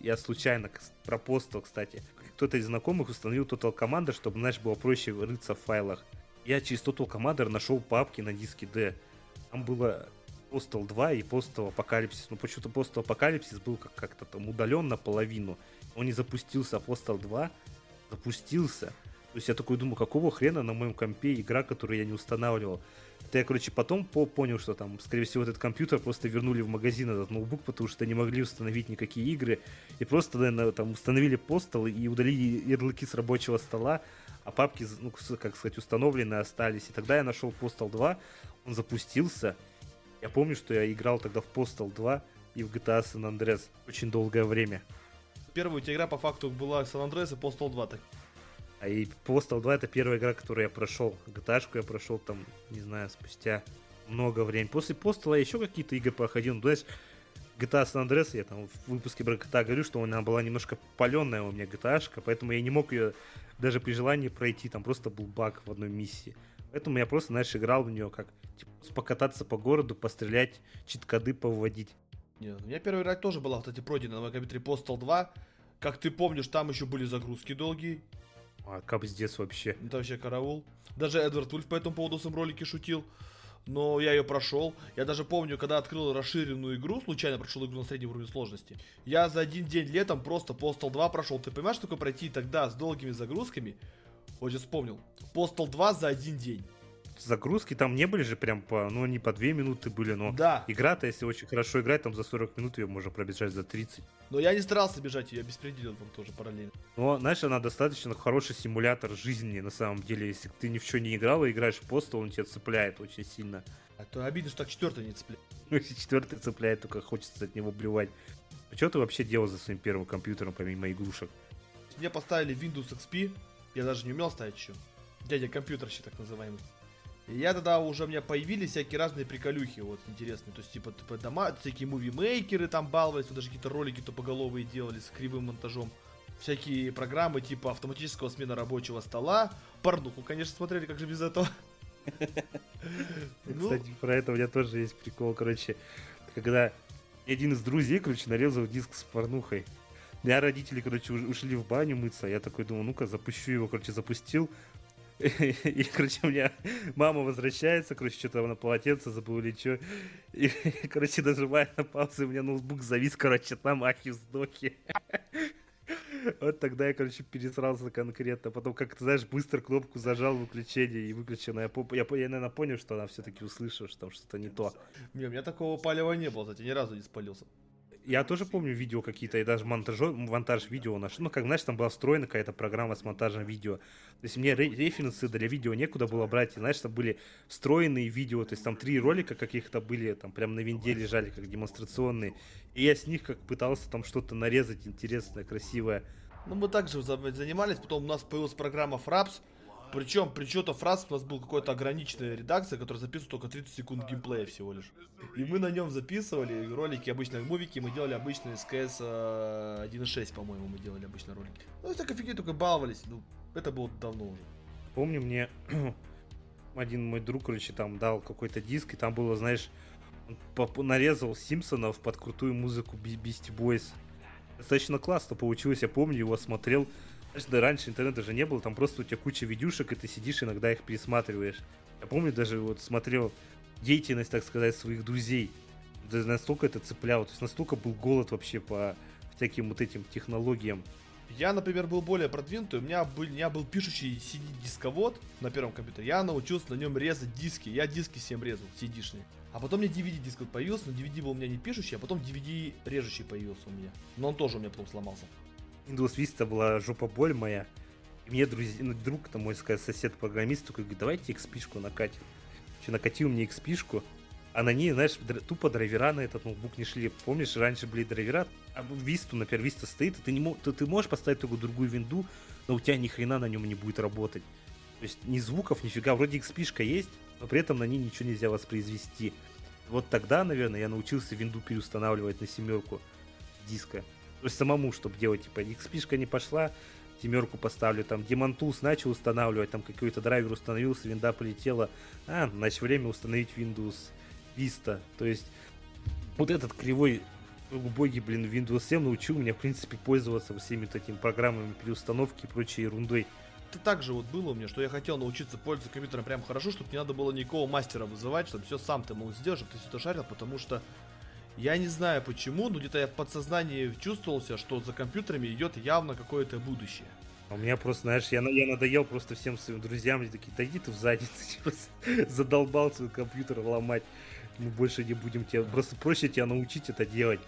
Я случайно пропостил, кстати. Кто-то из знакомых установил Total Commander, чтобы, знаешь, было проще рыться в файлах. Я через Total Commander нашел папки на диске D. Там было Postal 2 и Postal Apocalypse. Но почему-то Postal Apocalypse был как- как-то там удален наполовину. Он не запустился, а Postal 2 запустился. То есть я такой думаю, какого хрена на моем компе игра, которую я не устанавливал. Это я, короче, потом по понял, что там, скорее всего, этот компьютер просто вернули в магазин, этот ноутбук, потому что не могли установить никакие игры. И просто, наверное, там установили постол и удалили ярлыки с рабочего стола, а папки, ну, как сказать, установлены остались. И тогда я нашел Postal 2, он запустился, я помню, что я играл тогда в Postal 2 и в GTA San Andreas очень долгое время. Первая у тебя игра по факту была San Andreas и Postal 2. Так. А и Postal 2 это первая игра, которую я прошел. GTA я прошел там, не знаю, спустя много времени. После Postal я еще какие-то игры проходил. Ну, знаешь, GTA San Andreas, я там в выпуске про GTA говорю, что она была немножко паленная у меня GTA, поэтому я не мог ее даже при желании пройти, там просто был баг в одной миссии. Поэтому я просто, знаешь, играл в нее как типа, покататься по городу, пострелять, чит-коды повводить. Нет, у меня первая игра тоже была, кстати, пройдена на моем компьютере Postal 2. Как ты помнишь, там еще были загрузки долгие. А капздец вообще. Это вообще караул. Даже Эдвард Ульф по этому поводу в своем ролике шутил. Но я ее прошел. Я даже помню, когда открыл расширенную игру, случайно прошел игру на среднем уровне сложности. Я за один день летом просто Postal 2 прошел. Ты понимаешь, что такое пройти тогда с долгими загрузками? Вот сейчас вспомнил. Postal 2 за один день. Загрузки там не были же прям по, ну они по 2 минуты были, но да. игра-то, если очень хорошо играть, там за 40 минут ее можно пробежать за 30. Но я не старался бежать, я беспределил там тоже параллельно. Но, знаешь, она достаточно хороший симулятор жизни, на самом деле. Если ты ни в что не играл и играешь Postal, он тебя цепляет очень сильно. А то обидно, что так четвертый не цепляет. (laughs) Ну, если четвертый цепляет, только хочется от него блевать. А что ты вообще делал за своим первым компьютером, помимо игрушек? Мне поставили Windows XP, я даже не умел ставить еще. Дядя компьютерщик так называемый. И я тогда уже у меня появились всякие разные приколюхи, вот, интересные. То есть, типа, типа дома, всякие мувимейкеры там баловались, вот даже какие-то ролики тупоголовые делали с кривым монтажом. Всякие программы типа автоматического смена рабочего стола. Порнуху, конечно, смотрели, как же без этого. (laughs) Ну. Кстати, про это у меня тоже есть прикол, короче. Когда один из друзей, короче, нарезал диск с порнухой. Я родители, короче, ушли в баню мыться. Я такой думаю, ну-ка, запущу его, короче, запустил. (laughs) И, короче, у меня мама возвращается, короче, что-то на полотенце забыл или что. И, (laughs) короче, нажимая на паузу, у меня ноутбук завис, короче, там ахи вздохи. (laughs) Вот тогда я, короче, пересрался конкретно. Потом, как ты знаешь, быстро кнопку зажал выключение и выключил. Я, я, я, наверное, понял, что она все-таки услышала, что там что-то не то. Не, у меня такого палева не было, кстати, ни разу не спалился я тоже помню видео какие-то, и даже монтаж, монтаж видео наш. Ну, как, знаешь, там была встроена какая-то программа с монтажем видео. То есть мне референсы для видео некуда было брать. И, знаешь, там были встроенные видео. То есть там три ролика каких-то были, там прям на винде лежали, как демонстрационные. И я с них как пытался там что-то нарезать интересное, красивое. Ну, мы также занимались, потом у нас появилась программа Fraps, причем при то фраз у нас был какой-то ограниченная редакция, которая записывала только 30 секунд геймплея всего лишь. И мы на нем записывали ролики, обычные мувики, мы делали обычные СКС 1.6, по-моему, мы делали обычные ролики. Ну, всякой фигни только баловались, ну, это было давно уже. Помню, мне (clears throat) один мой друг, короче, там дал какой-то диск, и там было, знаешь, он нарезал Симпсонов под крутую музыку Beastie Boys. Достаточно классно получилось, я помню, его смотрел, да раньше интернета же не было, там просто у тебя куча видюшек, и ты сидишь, иногда их пересматриваешь. Я помню, даже вот смотрел деятельность, так сказать, своих друзей. Да настолько это цепляло, то есть настолько был голод вообще по всяким вот этим технологиям. Я, например, был более продвинутый, у меня был, у меня был пишущий CD-дисковод на первом компьютере. Я научился на нем резать диски, я диски всем резал, CD-шные. А потом мне DVD-диск вот появился, но DVD был у меня не пишущий, а потом DVD режущий появился у меня. Но он тоже у меня потом сломался. Windows Vista была жопа боль моя. И мне друзья, ну, друг, там, мой сказать, сосед-программист, такой говорит, давайте XP-шку накатим. Че, накатил мне XP-шку, а на ней, знаешь, тупо драйвера на этот ноутбук не шли. Помнишь, раньше были драйвера, а Висту, например, Виста стоит, и ты, не мо- ты, ты можешь поставить такую другую винду, но у тебя ни хрена на нем не будет работать. То есть ни звуков, нифига, вроде XP-шка есть, но при этом на ней ничего нельзя воспроизвести. Вот тогда, наверное, я научился винду переустанавливать на семерку диска. То есть самому, чтобы делать, типа, XP-шка не пошла, семерку поставлю, там, Demon начал устанавливать, там какой-то драйвер установился, винда полетела, а, значит, время установить Windows Vista. То есть, вот этот кривой убогий, блин, Windows 7 научил меня, в принципе, пользоваться всеми этими программами переустановки и прочей ерундой. Это так же вот было у меня, что я хотел научиться пользоваться компьютером прям хорошо, чтобы не надо было никакого мастера вызывать, чтобы все сам ты мог сделать, чтобы ты все это шарил, потому что я не знаю почему, но где-то я в подсознании чувствовался, что за компьютерами идет явно какое-то будущее. А у меня просто, знаешь, я, я надоел просто всем своим друзьям, они такие, да иди ты в задницу, (laughs) задолбал свой компьютер ломать, мы больше не будем тебя, просто проще тебя научить это делать,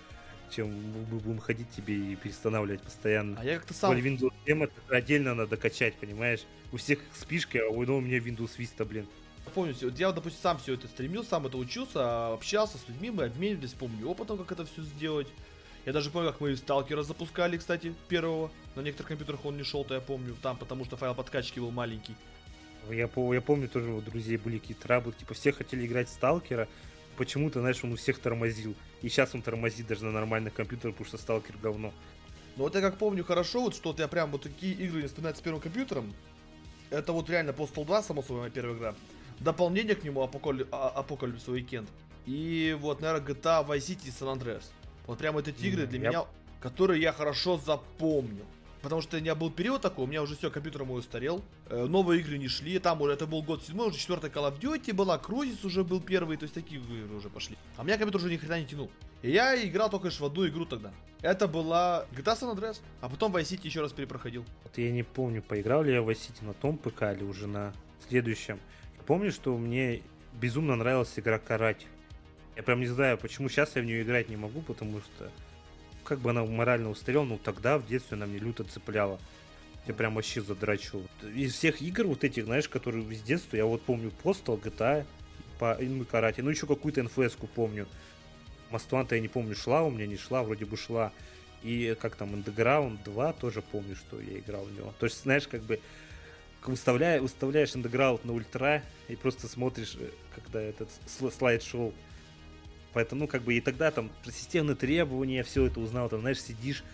чем мы будем ходить тебе и перестанавливать постоянно. А я как-то сам... Windows 7 это отдельно надо качать, понимаешь? У всех спишки, а у у меня Windows Vista, блин. Помню, вот я, допустим, сам все это стремил, сам это учился, общался с людьми, мы обменивались, помню, опытом, как это все сделать. Я даже помню, как мы сталкера запускали, кстати, первого. На некоторых компьютерах он не шел, то я помню, там, потому что файл подкачки был маленький. Я, я помню, тоже у друзей были какие-то траблы, типа все хотели играть в сталкера, почему-то, знаешь, он у всех тормозил. И сейчас он тормозит даже на нормальных компьютерах, потому что сталкер говно. Ну вот я как помню хорошо, вот что вот я прям вот такие игры не вспоминаю с первым компьютером. Это вот реально Postal 2, само собой, моя первая игра. Дополнение к нему Apocalyp... Apocalypse Weekend. И вот, наверное, GTA Vice City и San Andreas. Вот прям эти игры для Я- меня, которые я хорошо запомнил. Потому что у меня был период такой, у меня уже все, компьютер мой устарел, э, новые игры не шли, там уже это был год седьмой, уже четвертая Call of Duty была, Crysis уже был первый, то есть такие игры уже пошли. А у меня компьютер уже ни хрена не тянул. И я играл только лишь в одну игру тогда. Это была GTA San Andreas, а потом Vice City еще раз перепроходил. Вот я не помню, поиграл ли я в Vice City на том ПК или уже на следующем. Помню, что мне безумно нравилась игра Карать. Я прям не знаю, почему сейчас я в нее играть не могу, потому что как бы она морально устарела, но тогда в детстве она мне люто цепляла. Я прям вообще задрачивал. Из всех игр вот этих, знаешь, которые из детства, я вот помню Postal, GTA, по ну, Карате, ну еще какую-то НФС-ку помню. Мастуанта я не помню, шла у меня, не шла, вроде бы шла. И как там, Underground 2 тоже помню, что я играл в него. То есть, знаешь, как бы выставляя, выставляешь Underground на ультра и просто смотришь, э, когда этот сл- слайд-шоу. Поэтому, ну, как бы и тогда там системные требования, все это узнал, там, знаешь, сидишь,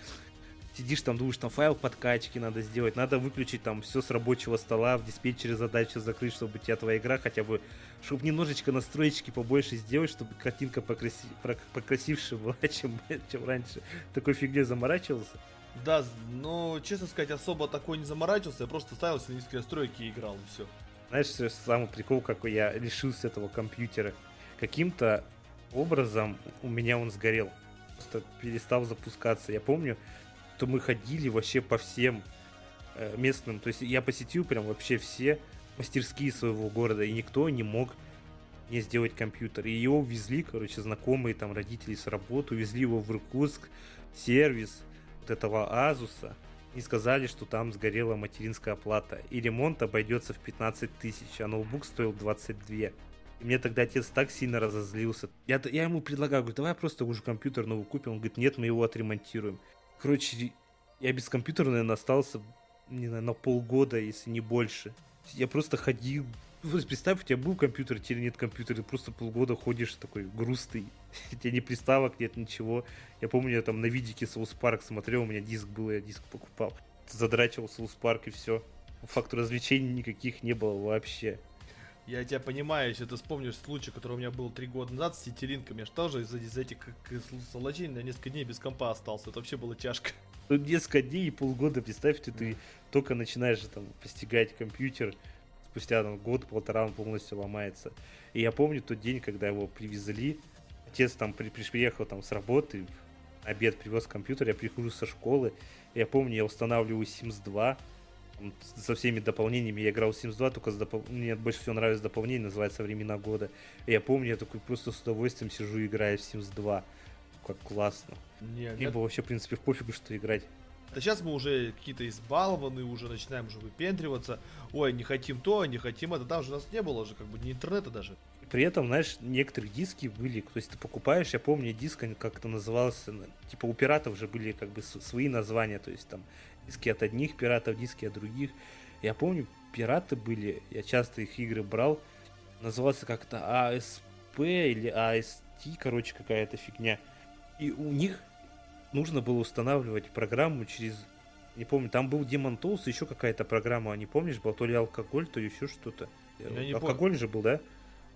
сидишь там, думаешь, там файл подкачки надо сделать, надо выключить там все с рабочего стола, в диспетчере задачу закрыть, чтобы у тебя твоя игра хотя бы, чтобы немножечко настроечки побольше сделать, чтобы картинка покраси, покрасивше была, (laughs) чем, чем раньше. Такой фигней заморачивался. Да, но, честно сказать, особо такой не заморачивался, я просто ставился на низкие настройки и играл, и все. Знаешь, самый прикол, какой я лишился этого компьютера. Каким-то образом у меня он сгорел. Просто перестал запускаться. Я помню, что мы ходили вообще по всем э, местным. То есть я посетил прям вообще все мастерские своего города, и никто не мог мне сделать компьютер. И его увезли, короче, знакомые там родители с работы, увезли его в Иркутск, сервис этого Азуса. И сказали, что там сгорела материнская плата. И ремонт обойдется в 15 тысяч, а ноутбук стоил 22. И мне тогда отец так сильно разозлился. Я, я ему предлагаю, говорю, давай просто уже компьютер новый купим. Он говорит, нет, мы его отремонтируем. Короче, я без компьютера, наверное, остался не знаю, на полгода, если не больше. Я просто ходил. Ну, Представь, у тебя был компьютер, теперь нет компьютера, ты просто полгода ходишь такой грустный. (laughs) У тебя ни приставок нет, ничего. Я помню, я там на видике South Park смотрел, у меня диск был, я диск покупал. Задрачивал South Park и все. Факту развлечений никаких не было вообще. Я тебя понимаю, если ты вспомнишь случай, который у меня был три года назад с Ситилинками, я ж тоже из-за из этих сволочей на несколько дней без компа остался, это вообще было тяжко. Тут несколько дней и полгода, представь, ты, ты только начинаешь там постигать компьютер, спустя там, год-полтора он полностью ломается. И я помню тот день, когда его привезли, отец там при, приехал там с работы, обед привез компьютер, я прихожу со школы, я помню, я устанавливаю Sims 2, со всеми дополнениями. Я играл в Sims 2, только с допол... мне больше всего нравится дополнение, называется «Времена года». И я помню, я такой просто с удовольствием сижу и играю в Sims 2. Как классно. Не, Мне было вообще, в принципе, в пофигу, что играть. Да сейчас мы уже какие-то избалованы, уже начинаем уже выпендриваться. Ой, не хотим то, не хотим это. Там же у нас не было же, как бы, ни интернета даже. При этом, знаешь, некоторые диски были, то есть ты покупаешь, я помню, диск как это назывался, типа у пиратов же были как бы свои названия, то есть там диски от одних пиратов, диски от других. Я помню, пираты были, я часто их игры брал, назывался как-то ASP или AST, короче, какая-то фигня. И у них нужно было устанавливать программу через не помню, там был Demon Tools, еще какая-то программа, не помнишь, был то ли алкоголь, то еще что-то. алкоголь помню. же был, да?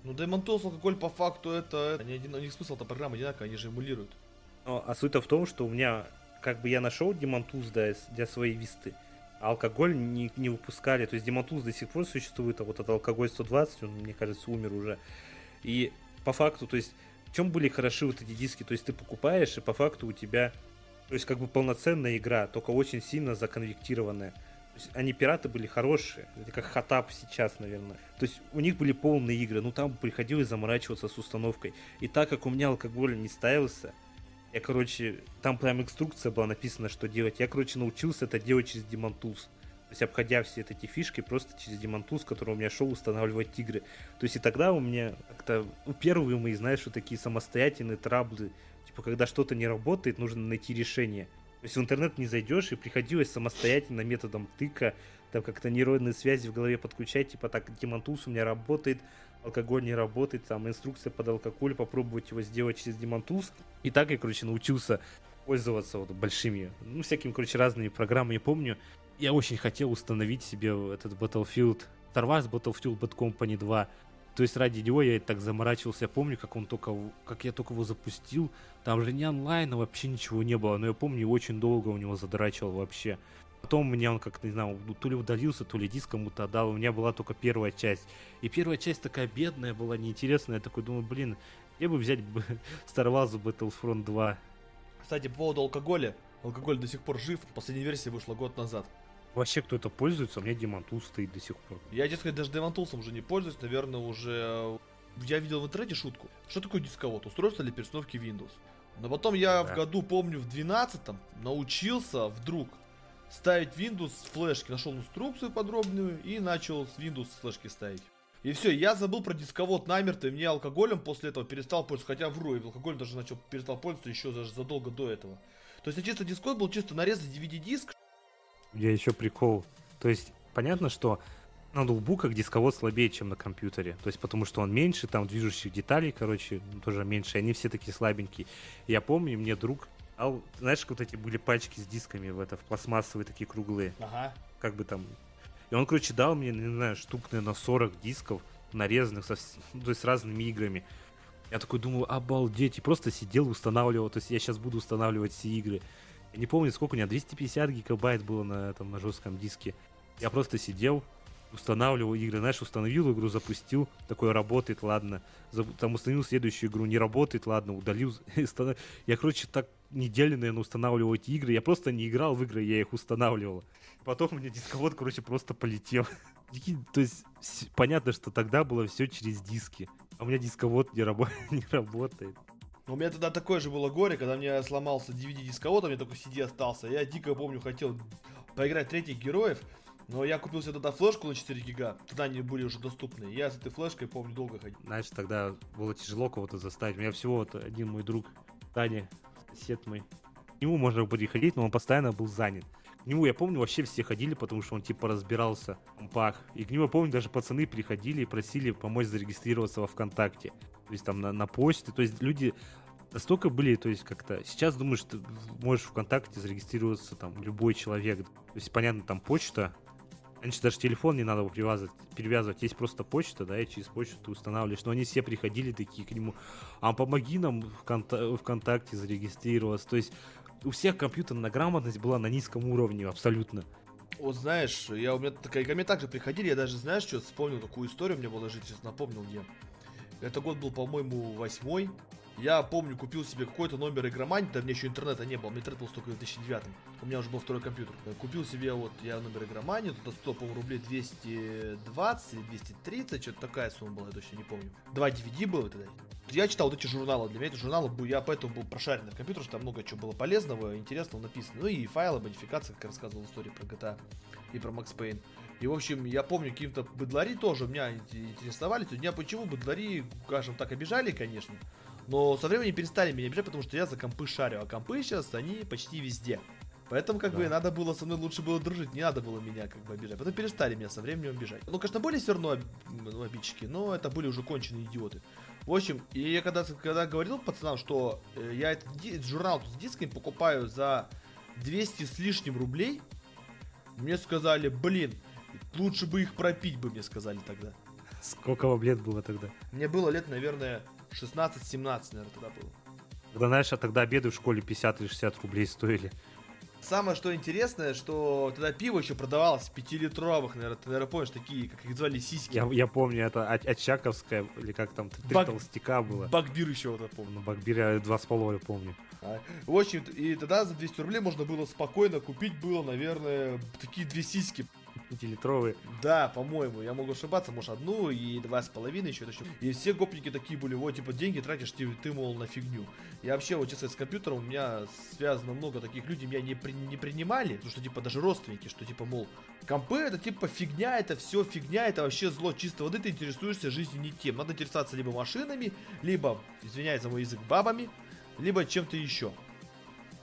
Ну, Demon Tools, алкоголь по факту это... Они один, у них смысл эта программа одинаковая, они же эмулируют. Ну, а суть в том, что у меня как бы я нашел Demon Tools для, для своей висты, а алкоголь не, не выпускали. То есть Demon Tools до сих пор существует, а вот этот алкоголь 120, он, мне кажется, умер уже. И по факту, то есть чем были хороши вот эти диски? То есть ты покупаешь, и по факту у тебя, то есть как бы полноценная игра, только очень сильно законвектированная. То есть они пираты были хорошие, это как хатап сейчас, наверное. То есть у них были полные игры, ну там приходилось заморачиваться с установкой. И так как у меня алкоголь не ставился, я, короче, там прям инструкция была написана, что делать. Я, короче, научился это делать через Demon Tools. Есть, обходя все эти фишки, просто через Demon Tools, который у меня шел устанавливать игры. То есть, и тогда у меня как-то, ну, первые мои, знаешь, что такие самостоятельные траблы. Типа, когда что-то не работает, нужно найти решение. То есть, в интернет не зайдешь, и приходилось самостоятельно методом тыка, там как-то нейронные связи в голове подключать, типа, так, Tools у меня работает, алкоголь не работает, там инструкция под алкоголь, попробовать его сделать через Tools. И так я, короче, научился пользоваться вот большими, ну, всякими, короче, разными программами. Помню, я очень хотел установить себе этот Battlefield, Star Wars Battlefield Bad Company 2. То есть ради него я так заморачивался. Я помню, как он только, как я только его запустил. Там же не онлайн, вообще ничего не было. Но я помню, очень долго у него задрачивал вообще. Потом мне он как-то, не знаю, ну, то ли удалился, то ли диск кому-то отдал. У меня была только первая часть. И первая часть такая бедная была, неинтересная. Я такой думаю, блин, я бы взять (laughs) Star Wars Battlefront 2. Кстати, по поводу алкоголя. Алкоголь до сих пор жив. Последняя версия вышла год назад. Вообще кто-то пользуется, у меня Tools стоит до сих пор. Я, дескать, даже Demon Tools уже не пользуюсь, наверное, уже... Я видел в интернете шутку. Что такое дисковод? Устройство для перестановки Windows. Но потом я да. в году, помню, в 12-м научился вдруг ставить Windows с флешки. Нашел инструкцию подробную и начал с Windows с флешки ставить. И все, я забыл про дисковод намерто, и мне алкоголем после этого перестал пользоваться, хотя вру, я алкоголем даже начал перестал пользоваться еще даже задолго до этого. То есть, чисто дисковод был чисто нарезать DVD-диск. Я еще прикол. То есть, понятно, что на ноутбуках дисковод слабее, чем на компьютере. То есть, потому что он меньше, там движущих деталей, короче, тоже меньше. Они все такие слабенькие. Я помню, мне друг а знаешь, вот эти были пачки с дисками в это, в пластмассовые такие круглые. Ага. Как бы там. И он, короче, дал мне, не знаю, штук, наверное, 40 дисков, нарезанных, со, ну, то есть с разными играми. Я такой думаю, обалдеть, и просто сидел, устанавливал, то есть я сейчас буду устанавливать все игры. Я не помню, сколько у меня, 250 гигабайт было на этом, на жестком диске. Я просто сидел, устанавливал игры, знаешь, установил игру, запустил, такой работает, ладно. Там установил следующую игру, не работает, ладно, удалил. (laughs) Я, короче, так неделю, наверное, устанавливал эти игры. Я просто не играл в игры, я их устанавливал. Потом у меня дисковод, короче, просто полетел. (laughs) То есть, понятно, что тогда было все через диски. А у меня дисковод не, рабо- (laughs) не работает. У меня тогда такое же было горе, когда мне сломался DVD-дисковод, а мне только CD остался. Я дико помню, хотел поиграть третьих героев, но я купил себе тогда флешку на 4 гига, тогда они были уже доступны. Я с этой флешкой, помню, долго ходил. Знаешь, тогда было тяжело кого-то заставить. У меня всего вот один мой друг, Таня, сосед мой. К нему можно приходить, но он постоянно был занят. К нему, я помню, вообще все ходили, потому что он типа разбирался в компах. И к нему, я помню, даже пацаны приходили и просили помочь зарегистрироваться во ВКонтакте. То есть там на, на почте. То есть люди настолько были, то есть как-то... Сейчас думаешь, ты можешь ВКонтакте зарегистрироваться там любой человек. То есть, понятно, там почта, Раньше даже телефон не надо было привязывать, перевязывать. Есть просто почта, да, и через почту ты устанавливаешь. Но они все приходили такие к нему, а помоги нам в ВКонтакте зарегистрироваться. То есть у всех компьютерная грамотность была на низком уровне абсолютно. Вот знаешь, я у меня такая, ко мне также приходили, я даже, знаешь, что вспомнил такую историю, мне было жить, сейчас напомнил где. Это год был, по-моему, восьмой. Я помню, купил себе какой-то номер игромании, да мне еще интернета не было, мне интернет был только в 2009 У меня уже был второй компьютер. Купил себе вот я номер игромании, тут стоил, по рублей 220 или 230, что-то такая сумма была, я точно не помню. Два DVD было тогда. Я читал вот эти журналы, для меня эти журналы, я поэтому был прошаренный в компьютере, что там много чего было полезного, интересного написано. Ну и файлы, модификации, как рассказывал истории про GTA и про Max Payne. И, в общем, я помню, каким-то быдлари тоже меня интересовали. Меня почему быдлари, скажем так, обижали, конечно. Но со временем перестали меня обижать, потому что я за компы шарю. А компы сейчас, они почти везде. Поэтому, как да. бы, надо было со мной лучше было дружить, не надо было меня, как бы, обижать. Потом перестали меня со временем обижать. Ну, конечно, были все равно ну, обидчики, но это были уже конченые идиоты. В общем, и я когда, когда говорил пацанам, что э, я этот, этот журнал с дисками покупаю за 200 с лишним рублей, мне сказали, блин, лучше бы их пропить бы, мне сказали тогда. Сколько вам лет было тогда? Мне было лет, наверное, 16-17, наверное, тогда было. Когда, знаешь, а тогда обеды в школе 50 или 60 рублей стоили. Самое что интересное, что тогда пиво еще продавалось в 5-литровых, наверное, ты, наверное, помнишь, такие, как их звали, сиськи. Я, я помню, это Очаковская, или как там, три Бак... толстяка было. Бакбир еще вот это помню. Ну, Бакбир я два с половиной помню. А, в общем, и тогда за 200 рублей можно было спокойно купить было, наверное, такие две сиськи. 5-литровые. Да, по-моему, я могу ошибаться, может одну и два с половиной еще. еще. И все гопники такие были, вот, типа, деньги тратишь ты, ты мол, на фигню. И вообще, вот, честно, с компьютером у меня связано много таких людей, меня не, при, не принимали, потому что, типа, даже родственники, что, типа, мол, компы это, типа, фигня, это все фигня, это вообще зло чисто воды, ты интересуешься жизнью не тем. Надо интересоваться либо машинами, либо, извиняюсь за мой язык, бабами, либо чем-то еще.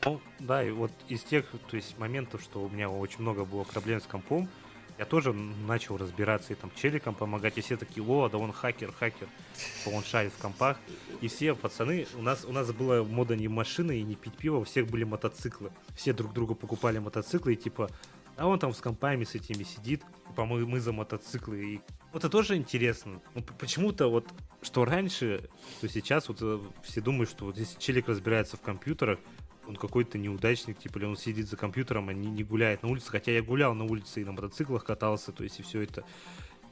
Ну, да, и вот из тех, то есть, моментов, что у меня очень много было проблем с компом, я тоже начал разбираться и там челикам помогать, и все такие, о, да он хакер, хакер, он шарит в компах. И все пацаны, у нас, у нас была мода не машины и не пить пиво, у всех были мотоциклы. Все друг друга покупали мотоциклы, и типа, а он там с компами с этими сидит, типа мы, за мотоциклы. И вот это тоже интересно. Ну, почему-то вот, что раньше, то сейчас вот э, все думают, что вот здесь челик разбирается в компьютерах, он какой-то неудачник, типа, или он сидит за компьютером, а не, не гуляет на улице. Хотя я гулял на улице и на мотоциклах катался, то есть и все это,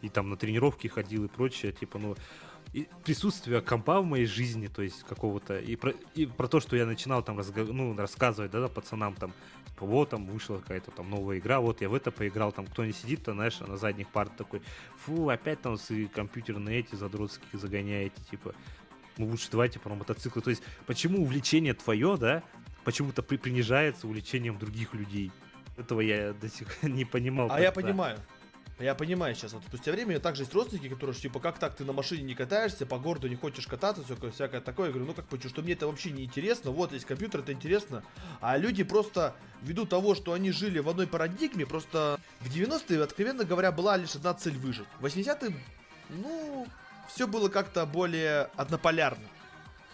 и там на тренировки ходил и прочее, типа, ну, и присутствие компа в моей жизни, то есть какого-то, и про, и про то, что я начинал там разго, ну, рассказывать, да, да, пацанам там, типа, вот там вышла какая-то там новая игра, вот я в это поиграл, там кто не сидит-то, знаешь, на задних партах такой, фу, опять там с компьютерные эти задротские загоняете, типа, ну лучше давайте про мотоциклы. То есть, почему увлечение твое, да, почему-то при принижается увлечением других людей. Этого я до сих пор (laughs) не понимал. А я понимаю. Я понимаю сейчас, вот спустя время также есть родственники, которые, типа, как так, ты на машине не катаешься, по городу не хочешь кататься, все всякое такое. Я говорю, ну как почему, что мне это вообще не интересно, вот есть компьютер, это интересно. А люди просто, ввиду того, что они жили в одной парадигме, просто в 90-е, откровенно говоря, была лишь одна цель выжить. В 80-е, ну, все было как-то более однополярно.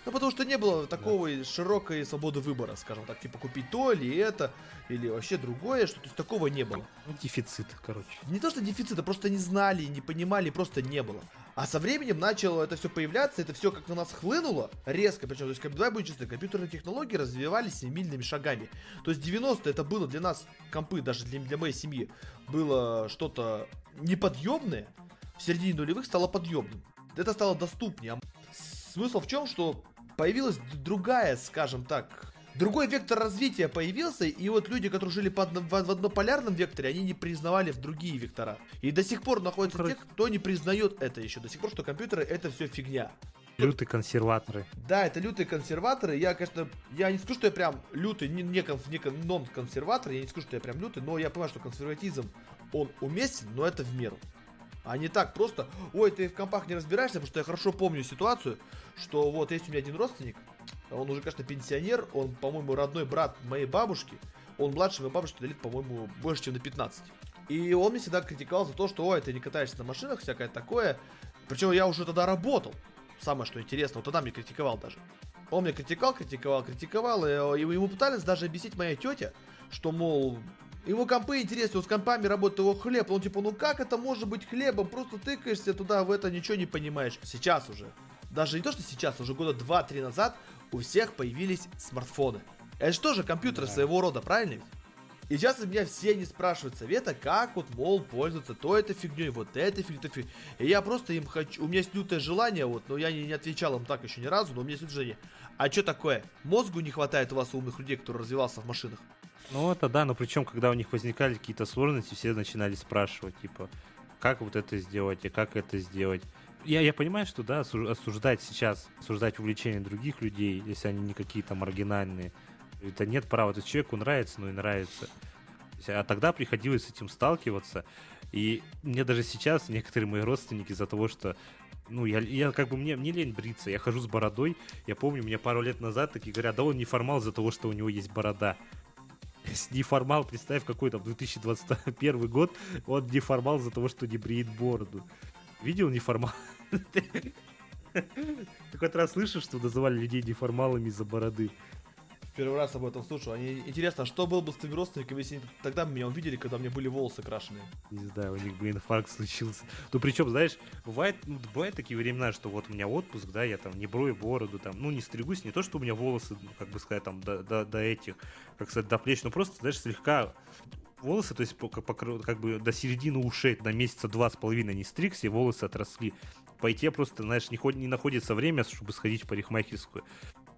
Ну, потому что не было такого да. широкой свободы выбора, скажем так, типа купить то или это, или вообще другое, что то есть такого не было. Ну, дефицит, короче. Не то, что дефицита, просто не знали, не понимали, просто не было. А со временем начало это все появляться, это все как на нас хлынуло резко, причем, то есть, давай будем честны, компьютерные технологии развивались семимильными шагами. То есть 90 это было для нас, компы, даже для, для моей семьи, было что-то неподъемное, в середине нулевых стало подъемным. Это стало доступнее. Смысл в чем, что появилась другая, скажем так, другой вектор развития появился, и вот люди, которые жили под, в, в однополярном векторе, они не признавали в другие вектора. И до сих пор находятся Короче. те, кто не признает это еще, до сих пор, что компьютеры это все фигня. Лютые консерваторы. Да, это лютые консерваторы. Я, конечно, я не скажу, что я прям лютый, не, не, не нон-консерватор, я не скажу, что я прям лютый, но я понимаю, что консерватизм, он уместен, но это в меру. А не так просто, ой, ты в компах не разбираешься, потому что я хорошо помню ситуацию, что вот есть у меня один родственник, он уже, конечно, пенсионер, он, по-моему, родной брат моей бабушки, он младше моей бабушки лет, по-моему, больше, чем на 15. И он мне всегда критиковал за то, что, ой, ты не катаешься на машинах, всякое такое. Причем я уже тогда работал. Самое, что интересно, вот тогда мне критиковал даже. Он меня критиковал, критиковал, критиковал, и ему пытались даже объяснить моя тетя, что, мол, Ему компы интересны, с компами работает его хлеб. Он типа, ну как это может быть хлебом? Просто тыкаешься туда, в это ничего не понимаешь. Сейчас уже. Даже не то, что сейчас, уже года 2-3 назад у всех появились смартфоны. Это же тоже компьютер да. своего рода, правильно? И сейчас у меня все не спрашивают совета, как вот, мол, пользоваться то этой фигней, вот этой фигней, фигней. И я просто им хочу, у меня есть лютое желание, вот, но я не, не отвечал им так еще ни разу, но у меня есть лютое желание. А что такое? Мозгу не хватает у вас умных людей, которые развивался в машинах? Ну это да, но причем, когда у них возникали какие-то сложности, все начинали спрашивать, типа, как вот это сделать, и как это сделать. Я, я понимаю, что да, осуждать сейчас, осуждать увлечение других людей, если они не какие-то маргинальные, это нет права. То есть человеку нравится, но и нравится. А тогда приходилось с этим сталкиваться. И мне даже сейчас некоторые мои родственники из-за того, что ну, я, я как бы, мне, мне лень бриться, я хожу с бородой, я помню, мне пару лет назад такие говорят, да он не формал из-за того, что у него есть борода. (laughs) Неформал, представь, какой там 2021 год, он неформал из-за того, что не бреет бороду. Видел неформал? (laughs) Ты хоть раз слышишь, что называли людей неформалами из-за бороды? Первый раз об этом слушаю. Они... Интересно, а что было бы с твоими родственниками, если они тогда меня увидели, когда у меня были волосы крашеные? Не знаю, у них бы инфаркт случился. Ну, причем, знаешь, бывает, ну, бывают такие времена, что вот у меня отпуск, да, я там не брою бороду, там, ну, не стригусь, не то, что у меня волосы, ну, как бы сказать, там, до, до, до этих, как сказать, до плеч, но просто, знаешь, слегка волосы, то есть по, как бы до середины ушей, на месяца два с половиной не стригся, волосы отросли. Пойти просто, знаешь, не, ход, не находится время, чтобы сходить в парикмахерскую.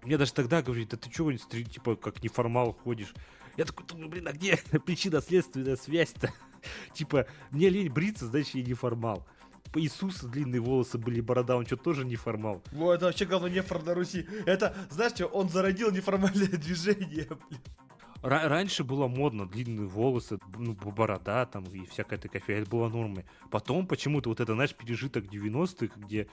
Мне даже тогда говорит, да ты чего, типа, как неформал ходишь? Я такой, думаю, блин, а где (laughs) причинно-следственная связь-то? (laughs) типа, мне лень бриться, значит, я неформал. По Иисуса длинные волосы были, борода, он что, тоже неформал? Ну, это вообще, главное, нефор на Руси. Это, знаешь что, он зародил неформальное (laughs) движение, блин. Раньше было модно, длинные волосы, ну, борода там и всякая такая фигня, это было нормой. Потом почему-то вот это, знаешь, пережиток 90-х, где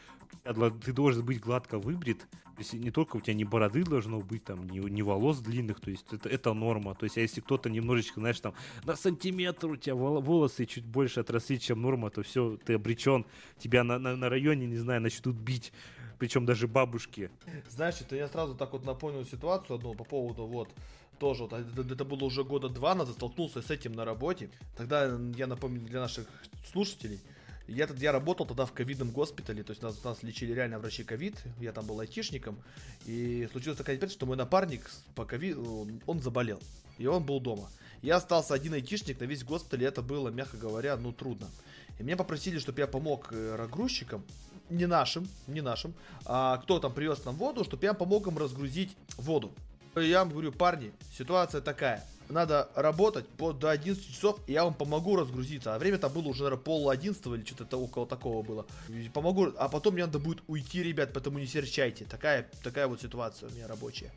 ты должен быть гладко выбрит, если не только у тебя не бороды должно быть, там, не, не волос длинных, то есть это, это норма. То есть, а если кто-то немножечко, знаешь, там, на сантиметр у тебя волосы чуть больше отросли, чем норма, то все, ты обречен. Тебя на, на, на районе, не знаю, начнут бить причем даже бабушки. Знаешь, это я сразу так вот напомнил ситуацию одну по поводу вот тоже, вот, это, это было уже года два назад, столкнулся с этим на работе. Тогда, я напомню для наших слушателей, я, я работал тогда в ковидном госпитале, то есть нас, нас лечили реально врачи ковид, я там был айтишником, и случилось такая ситуация, что мой напарник по ковиду, он заболел, и он был дома. Я остался один айтишник на весь госпиталь, и это было, мягко говоря, ну трудно. И меня попросили, чтобы я помог э, разгрузчикам, не нашим, не нашим, а кто там привез нам воду, чтобы я помог им разгрузить воду. Я вам говорю, парни, ситуация такая. Надо работать по, до 11 часов, и я вам помогу разгрузиться. А время-то было уже, наверное, пол одиннадцатого или что-то около такого было. Помогу, а потом мне надо будет уйти, ребят, поэтому не серчайте. Такая, такая вот ситуация у меня рабочая.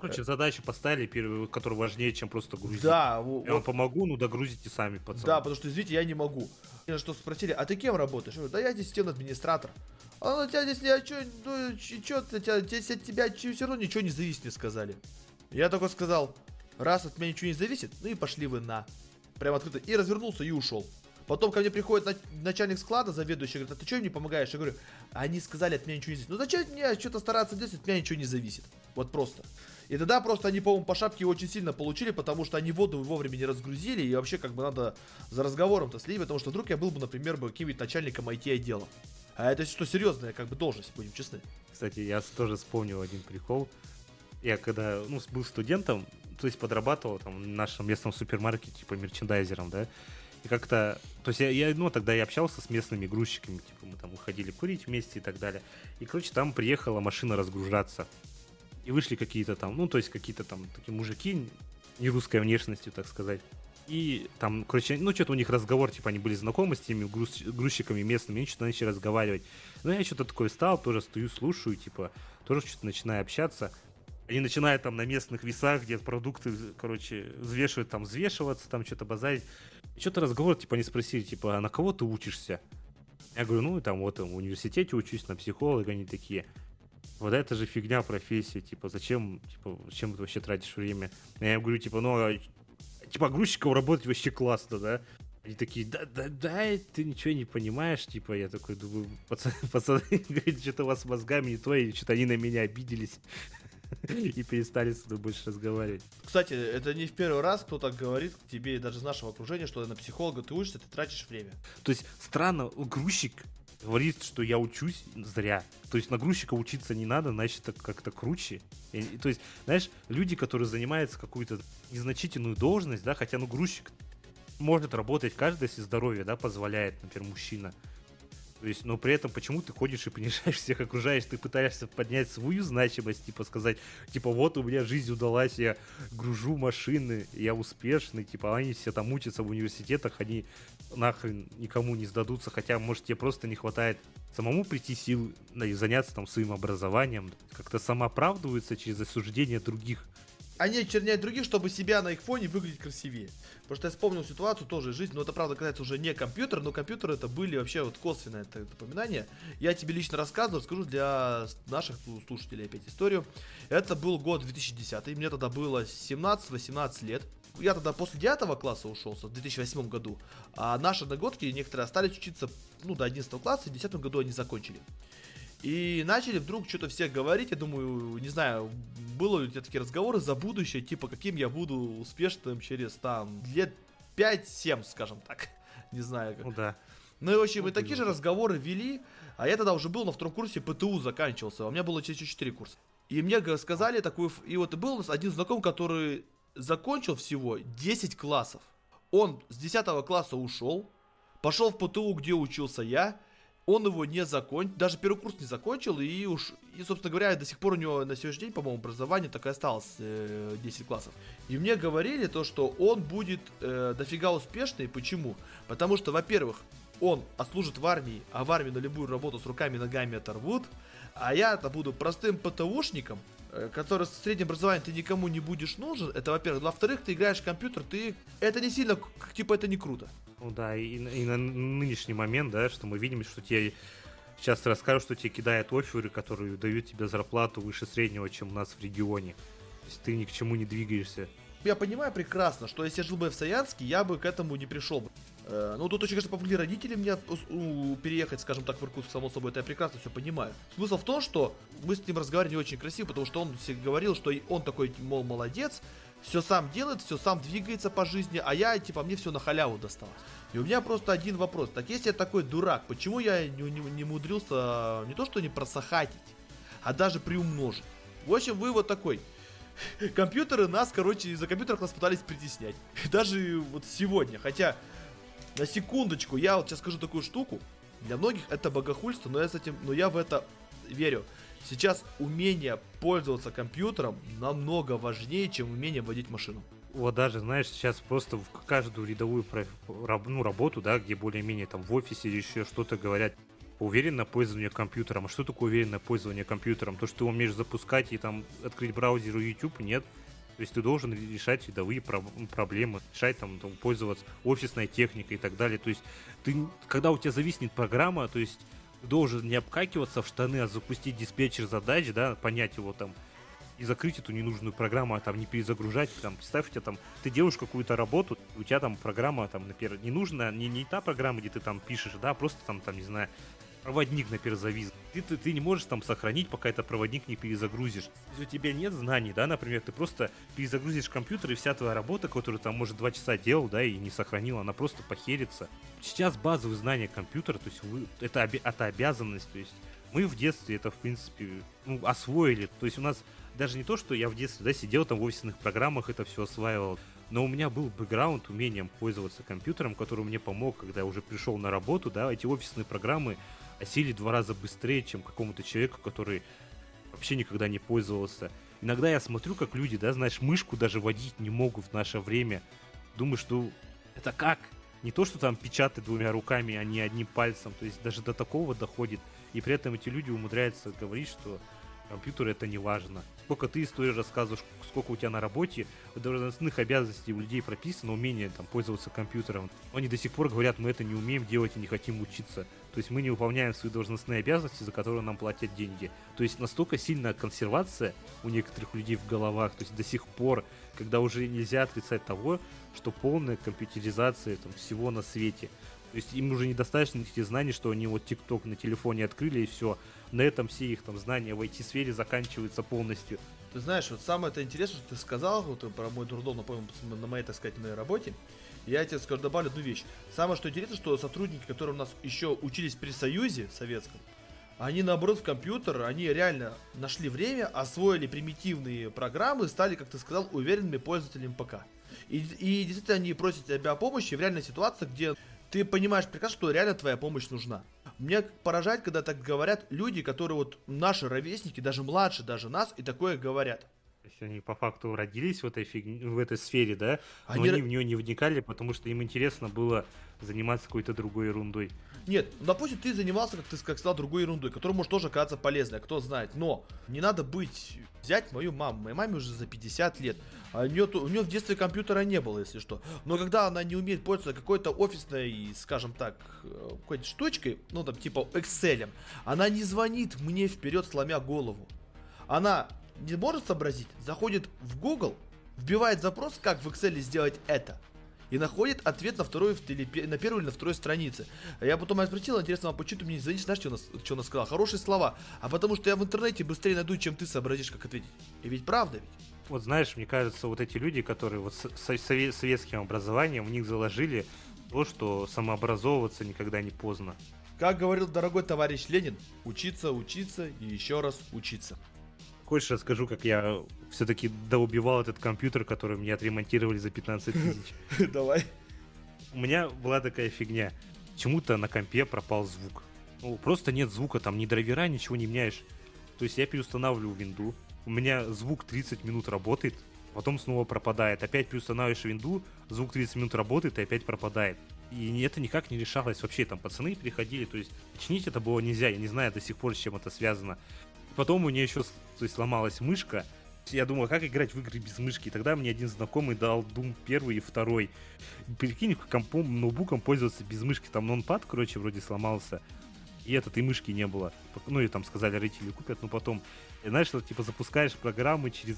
Короче, задачу поставили первую, которая важнее, чем просто грузить. Да. Я вот, вам помогу, ну догрузите сами, пацаны. Да, потому что, извините, я не могу. И что спросили, а ты кем работаешь? Я говорю, да я здесь системный администратор. А на тебя здесь, а что, ну, тебя, здесь от тебя все равно ничего не зависит, мне сказали. Я только сказал, раз от меня ничего не зависит, ну и пошли вы на. Прям открыто. И развернулся и ушел. Потом ко мне приходит начальник склада, заведующий, говорит, а ты что мне помогаешь? Я говорю, они сказали, от меня ничего не зависит. Ну зачем мне что-то стараться делать, от меня ничего не зависит. Вот просто. И тогда просто они, по-моему, по шапке очень сильно получили, потому что они воду вовремя не разгрузили, и вообще как бы надо за разговором-то следить, потому что вдруг я был бы, например, бы каким-нибудь начальником IT-отдела. А это что серьезная как бы должность, будем честны. Кстати, я тоже вспомнил один прикол. Я когда ну, был студентом, то есть подрабатывал там в нашем местном супермаркете, типа мерчендайзером, да, и как-то, то есть я, я, ну, тогда я общался с местными грузчиками, типа мы там уходили курить вместе и так далее. И, короче, там приехала машина разгружаться. И вышли какие-то там, ну, то есть какие-то там такие мужики, не русской внешностью, так сказать. И там, короче, ну, что-то у них разговор, типа, они были знакомы с теми груз, грузчиками местными, они что-то начали разговаривать. Ну, я что-то такое стал, тоже стою, слушаю, типа, тоже что-то начинаю общаться. Они начинают там на местных весах, где продукты, короче, взвешивают, там, взвешиваться, там, что-то базарить. Что-то разговор, типа, они спросили, типа, а на кого ты учишься? Я говорю, ну, там, вот, в университете учусь на психолога, они такие. Вот это же фигня профессия, типа, зачем, типа, зачем ты вообще тратишь время? Я говорю, типа, ну, а, типа, грузчиком работать вообще классно, да? Они такие, да, да, да, ты ничего не понимаешь, типа, я такой думаю, (laughs) пацаны, пацаны, (laughs) говорит, что-то у вас с мозгами не то, и что-то они на меня обиделись. (laughs) и перестали с тобой больше разговаривать. Кстати, это не в первый раз кто так говорит к тебе, даже из нашего окружения, что на психолога ты учишься, ты тратишь время. То есть странно, грузчик говорит, что я учусь зря. То есть нагрузчика учиться не надо, значит, это как-то круче. И, то есть, знаешь, люди, которые занимаются какую-то незначительную должность, да, хотя, ну, грузчик может работать каждый, если здоровье, да, позволяет, например, мужчина. То есть, но при этом почему ты ходишь и понижаешь всех окружающих, ты пытаешься поднять свою значимость, типа сказать, типа вот у меня жизнь удалась, я гружу машины, я успешный, типа они все там учатся в университетах, они нахрен никому не сдадутся, хотя, может, тебе просто не хватает самому прийти сил и заняться там своим образованием, как-то самооправдываются через осуждение других они очерняют других, чтобы себя на их фоне выглядеть красивее. Потому что я вспомнил ситуацию тоже жизнь, но это правда касается уже не компьютера, но компьютеры это были вообще вот косвенное это напоминание. Я тебе лично рассказываю, скажу для наших слушателей опять историю. Это был год 2010, мне тогда было 17-18 лет. Я тогда после 9 класса ушел, в 2008 году, а наши одногодки некоторые остались учиться ну, до 11 класса, и в 10 году они закончили. И начали вдруг что-то все говорить, я думаю, не знаю, было у тебя такие разговоры за будущее, типа, каким я буду успешным через там лет 5-7, скажем так. (laughs) Не знаю как. Ну да. Ну и, в общем, ну, и такие же разговоры вели, а я тогда уже был на втором курсе, ПТУ заканчивался, а у меня было через 4 курса. И мне сказали такую, и вот был один знакомый, который закончил всего 10 классов. Он с 10 класса ушел, пошел в ПТУ, где учился я, он его не закончил, даже первый курс не закончил, и уж, и, собственно говоря, до сих пор у него на сегодняшний день, по-моему, образование так и осталось, э, 10 классов. И мне говорили то, что он будет э, дофига успешный, почему? Потому что, во-первых, он отслужит в армии, а в армии на любую работу с руками и ногами оторвут, а я-то буду простым ПТУшником, который с средним образованием ты никому не будешь нужен, это во-первых. Во-вторых, ты играешь в компьютер, ты... Это не сильно, типа, это не круто. Ну да, и, и на нынешний момент, да, что мы видим, что тебе сейчас расскажут, что тебе кидают оферы, которые дают тебе зарплату выше среднего, чем у нас в регионе. То есть ты ни к чему не двигаешься. Я понимаю прекрасно, что если я жил бы в Саянске, я бы к этому не пришел бы. Э, ну, тут очень, конечно, помогли родители мне переехать, скажем так, в Иркутск, само собой, это я прекрасно все понимаю. Смысл в том, что мы с ним разговаривали не очень красиво, потому что он все говорил, что он такой, мол, молодец, все сам делает, все сам двигается по жизни, а я, типа, мне все на халяву досталось. И у меня просто один вопрос. Так если я такой дурак, почему я не, не, не мудрился не то что не просохатить, а даже приумножить? В общем, вывод такой. Компьютеры нас, короче, из-за компьютеров нас пытались притеснять. Даже вот сегодня. Хотя, на секундочку, я вот сейчас скажу такую штуку. Для многих это богохульство, но я с этим, но я в это верю. Сейчас умение пользоваться компьютером намного важнее, чем умение водить машину. Вот даже, знаешь, сейчас просто в каждую рядовую ну, работу, да, где более-менее там в офисе или еще что-то говорят, уверенное пользование компьютером. А что такое уверенное пользование компьютером? То, что ты умеешь запускать и там открыть браузер и YouTube, нет. То есть ты должен решать рядовые про- проблемы, решать там, там пользоваться офисной техникой и так далее. То есть ты, когда у тебя зависнет программа, то есть должен не обкакиваться в штаны, а запустить диспетчер задач, да, понять его там, и закрыть эту ненужную программу, а там не перезагружать, там, представь, у тебя там, ты делаешь какую-то работу, у тебя там программа, там, например, не нужна, не, не та программа, где ты там пишешь, да, а просто там, там, не знаю, проводник, например, завис. Ты, ты, ты не можешь там сохранить, пока этот проводник не перезагрузишь. Если у тебя нет знаний, да, например, ты просто перезагрузишь компьютер, и вся твоя работа, которую там, может, два часа делал, да, и не сохранил, она просто похерится. Сейчас базовые знания компьютера, то есть вы, это, оби, это обязанность, то есть мы в детстве это, в принципе, ну, освоили. То есть у нас даже не то, что я в детстве, да, сидел там в офисных программах, это все осваивал, но у меня был бэкграунд умением пользоваться компьютером, который мне помог, когда я уже пришел на работу, да, эти офисные программы осели два раза быстрее, чем какому-то человеку, который вообще никогда не пользовался. Иногда я смотрю, как люди, да, знаешь, мышку даже водить не могут в наше время. Думаю, что это как? Не то, что там печатать двумя руками, а не одним пальцем. То есть даже до такого доходит. И при этом эти люди умудряются говорить, что компьютер это не важно. Сколько ты истории рассказываешь, сколько у тебя на работе, в должностных обязанностей у людей прописано умение там, пользоваться компьютером. Они до сих пор говорят, мы это не умеем делать и не хотим учиться. То есть мы не выполняем свои должностные обязанности, за которые нам платят деньги. То есть настолько сильная консервация у некоторых людей в головах, то есть до сих пор, когда уже нельзя отрицать того, что полная компьютеризация там, всего на свете. То есть им уже недостаточно этих знаний, что они вот ТикТок на телефоне открыли и все. На этом все их там знания в IT-сфере заканчиваются полностью. Ты знаешь, вот самое это интересное, что ты сказал, вот про мой дурдом, напомнил на моей, так сказать, моей работе. Я тебе скажу, добавлю одну вещь. Самое что интересно, что сотрудники, которые у нас еще учились при Союзе Советском, они наоборот в компьютер, они реально нашли время, освоили примитивные программы, стали, как ты сказал, уверенными пользователями ПК. И, и действительно они просят тебя о помощи в реальной ситуации, где ты понимаешь прекрасно, что реально твоя помощь нужна. Мне поражает, когда так говорят люди, которые вот наши ровесники, даже младше даже нас, и такое говорят. То есть они по факту родились в этой, фиг... в этой сфере, да? Но они... они в нее не вникали, потому что им интересно было заниматься какой-то другой ерундой. Нет, допустим, ты занимался, как ты как сказал, другой ерундой, которая может тоже оказаться полезной, кто знает. Но не надо быть... Взять мою маму. Моей маме уже за 50 лет. А у, нее, у нее в детстве компьютера не было, если что. Но когда она не умеет пользоваться какой-то офисной, скажем так, э, какой-то штучкой, ну там типа Excel, она не звонит мне вперед, сломя голову. Она не может сообразить, заходит в Google, вбивает запрос, как в Excel сделать это, и находит ответ на второй, на первой или на второй странице. Я потом спросил, интересно, а почему ты мне не звонишь, знаешь, что она, что она сказала? Хорошие слова. А потому что я в интернете быстрее найду, чем ты сообразишь, как ответить. И ведь правда ведь. Вот знаешь, мне кажется, вот эти люди, которые вот с советским образованием, у них заложили то, что самообразовываться никогда не поздно. Как говорил дорогой товарищ Ленин, учиться, учиться и еще раз учиться. Хочешь, расскажу, как я все-таки доубивал этот компьютер, который мне отремонтировали за 15 тысяч? (laughs) Давай. У меня была такая фигня. Почему-то на компе пропал звук. Ну, просто нет звука, там ни драйвера, ничего не меняешь. То есть я переустанавливаю винду, у меня звук 30 минут работает, потом снова пропадает. Опять переустанавливаешь винду, звук 30 минут работает и опять пропадает. И это никак не решалось вообще. Там пацаны приходили, то есть чинить это было нельзя. Я не знаю до сих пор, с чем это связано. Потом у нее еще то есть, сломалась мышка. Я думал, как играть в игры без мышки. И тогда мне один знакомый дал Doom первый и второй. Прикинь, компом, ноутбуком пользоваться без мышки. Там нонпад, короче, вроде сломался. И этот, и мышки не было. Ну, и там сказали, родители купят, но потом... И, знаешь, что, типа, запускаешь программы через...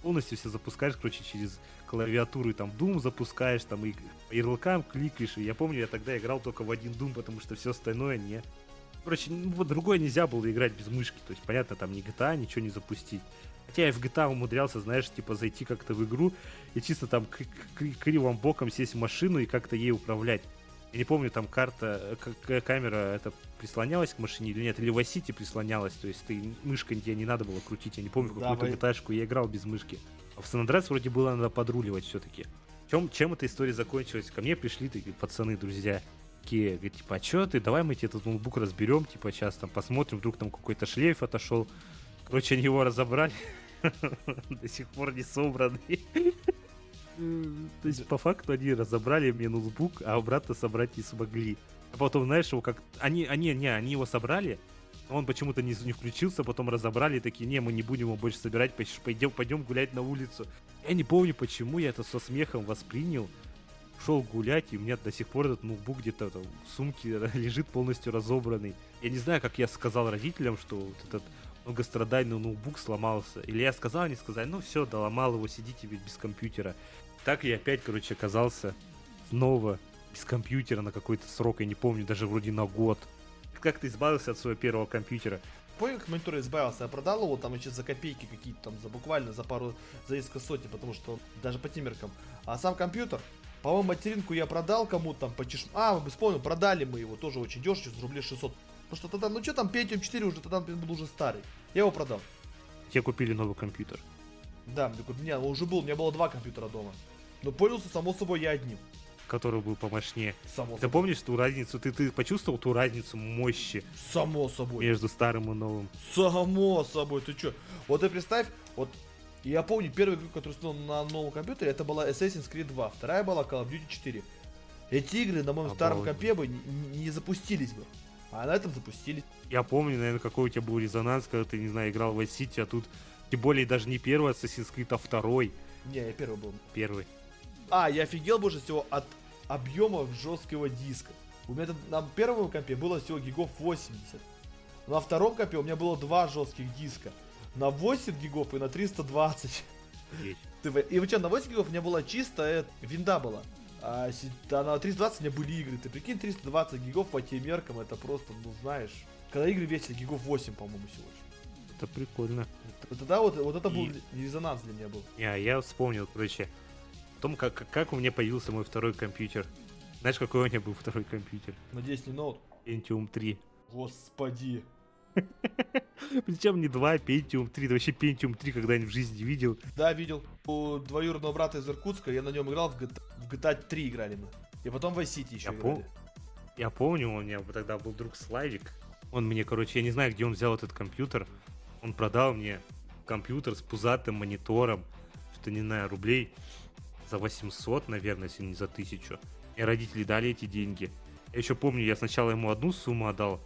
Полностью все запускаешь, короче, через клавиатуру, и там Doom запускаешь, там и ярлыкам кликаешь. И я помню, я тогда играл только в один Doom, потому что все остальное не Короче, ну, вот другое нельзя было играть без мышки. То есть, понятно, там не GTA, ничего не запустить. Хотя я в GTA умудрялся, знаешь, типа зайти как-то в игру и чисто там кривым боком сесть в машину и как-то ей управлять. Я не помню, там карта, камера это прислонялась к машине или нет, или в City прислонялась, то есть ты мышкой тебе не надо было крутить, я не помню, какую-то GTA я играл без мышки. А в Andreas вроде было надо подруливать все-таки. Чем, чем эта история закончилась? Ко мне пришли такие пацаны, друзья, такие, говорит, типа, а что ты, давай мы тебе этот ноутбук разберем, типа, сейчас там посмотрим, вдруг там какой-то шлейф отошел. Короче, они его разобрали, (laughs) до сих пор не собранный. То есть, по факту, они разобрали мне ноутбук, а обратно собрать не смогли. А потом, знаешь, его как... Они, они, не, они его собрали, он почему-то не, не включился, потом разобрали, такие, не, мы не будем его больше собирать, пойдем, пойдем гулять на улицу. Я не помню, почему я это со смехом воспринял шел гулять, и у меня до сих пор этот ноутбук где-то в сумке (laughs) лежит полностью разобранный. Я не знаю, как я сказал родителям, что вот этот многострадальный ноутбук сломался. Или я сказал, они сказали, ну все, доломал его, сидите без компьютера. Так я опять, короче, оказался снова без компьютера на какой-то срок, я не помню, даже вроде на год. Как ты избавился от своего первого компьютера? Понял, как монитор избавился? Я продал его там еще за копейки какие-то там, за буквально за пару, за несколько сотен, потому что даже по тимеркам. А сам компьютер, по-моему, материнку я продал кому-то там по чеш... А, вспомнил, продали мы его тоже очень дешево, с рублей 600. Потому что тогда, ну что там, Pentium 4 уже, тогда он был уже старый. Я его продал. Тебе купили новый компьютер. Да, у меня уже был, у меня было два компьютера дома. Но пользовался, само собой, я одним. Который был помощнее. Само ты помнишь ту разницу? Ты, ты почувствовал ту разницу мощи? Само собой. Между старым и новым. Само собой, ты чё? Вот ты представь, вот и я помню, первую игру, которую установил на новом компьютере, это была Assassin's Creed 2, вторая была Call of Duty 4. Эти игры на моем Обалдеть. старом компе бы не, не запустились бы. А на этом запустились. Я помню, наверное, какой у тебя был резонанс, когда ты, не знаю, играл в Vice City, а тут тем более даже не первый Assassin's Creed, а второй. Не, я первый был. Первый. А, я офигел больше всего от объема жесткого диска. У меня на первом компе было всего гигов 80. На втором компе у меня было два жестких диска на 8 гигов и на 320. И что, на 8 гигов у меня была чистая винда была. А, а на 320 у меня были игры. Ты прикинь, 320 гигов по тем меркам, это просто, ну знаешь. Когда игры весят гигов 8, по-моему, всего лишь. это прикольно. Тогда вот, вот это был резонанс для меня был. Я, я вспомнил, короче, о том, как, как у меня появился мой второй компьютер. Знаешь, какой у меня был второй компьютер? Надеюсь, не ноут. Pentium 3. Господи. (laughs) Причем не 2, а Pentium 3. Ты вообще Pentium 3 когда-нибудь в жизни видел? Да, видел. У двоюродного брата из Иркутска я на нем играл в GTA, в GTA 3 играли мы. И потом в Vice City еще я играли. Пом... Я помню, у меня тогда был друг Славик. Он мне, короче, я не знаю, где он взял этот компьютер. Он продал мне компьютер с пузатым монитором. Что-то, не знаю, рублей за 800, наверное, если не за 1000. И родители дали эти деньги. Я еще помню, я сначала ему одну сумму отдал,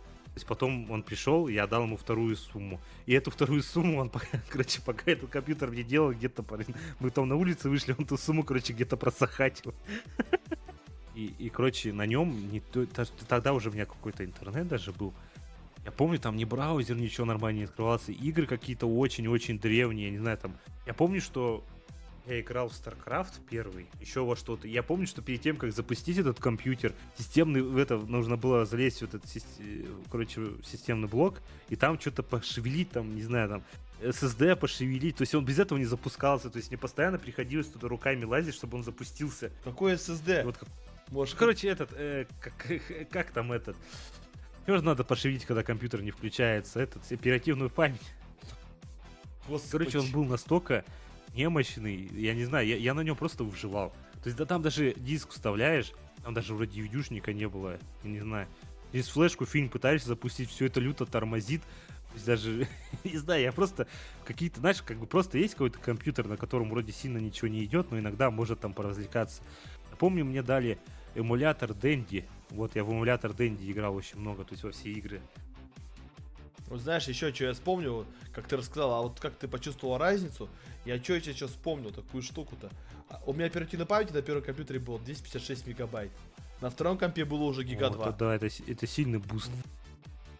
потом он пришел, я дал ему вторую сумму. И эту вторую сумму он, (laughs) короче, пока этот компьютер мне делал, где-то... Мы там на улице вышли, он ту сумму, короче, где-то просохатил. (laughs) И, и, короче, на нем не, тогда уже у меня какой-то интернет даже был. Я помню, там ни браузер, ничего нормально не открывался. Игры какие-то очень-очень древние, я не знаю, там... Я помню, что я играл в StarCraft первый, еще во что-то. Я помню, что перед тем, как запустить этот компьютер, системный, в это нужно было залезть в этот, короче, системный блок, и там что-то пошевелить, там, не знаю, там, SSD пошевелить, то есть он без этого не запускался, то есть мне постоянно приходилось туда руками лазить, чтобы он запустился. Какой SSD? Вот как... Может, короче, этот, э, как, (laughs) как там этот, что же надо пошевелить, когда компьютер не включается, этот, оперативную память. Господи. Короче, он был настолько немощный, я не знаю, я, я на нем просто выживал. То есть да там даже диск вставляешь, там даже вроде видюшника не было, я не знаю. Через флешку фильм пытаешься запустить, все это люто тормозит. То есть даже, (laughs) не знаю, я просто какие-то, знаешь, как бы просто есть какой-то компьютер, на котором вроде сильно ничего не идет, но иногда может там поразвлекаться. помню, мне дали эмулятор Dendy. Вот я в эмулятор Dendy играл очень много, то есть во все игры. Вот знаешь, еще что я вспомнил, как ты рассказал, а вот как ты почувствовал разницу, я что я сейчас вспомнил, такую штуку-то. А, у меня оперативной памяти на первом компьютере было 256 мегабайт. На втором компе было уже гига 2. да, это, это сильный буст.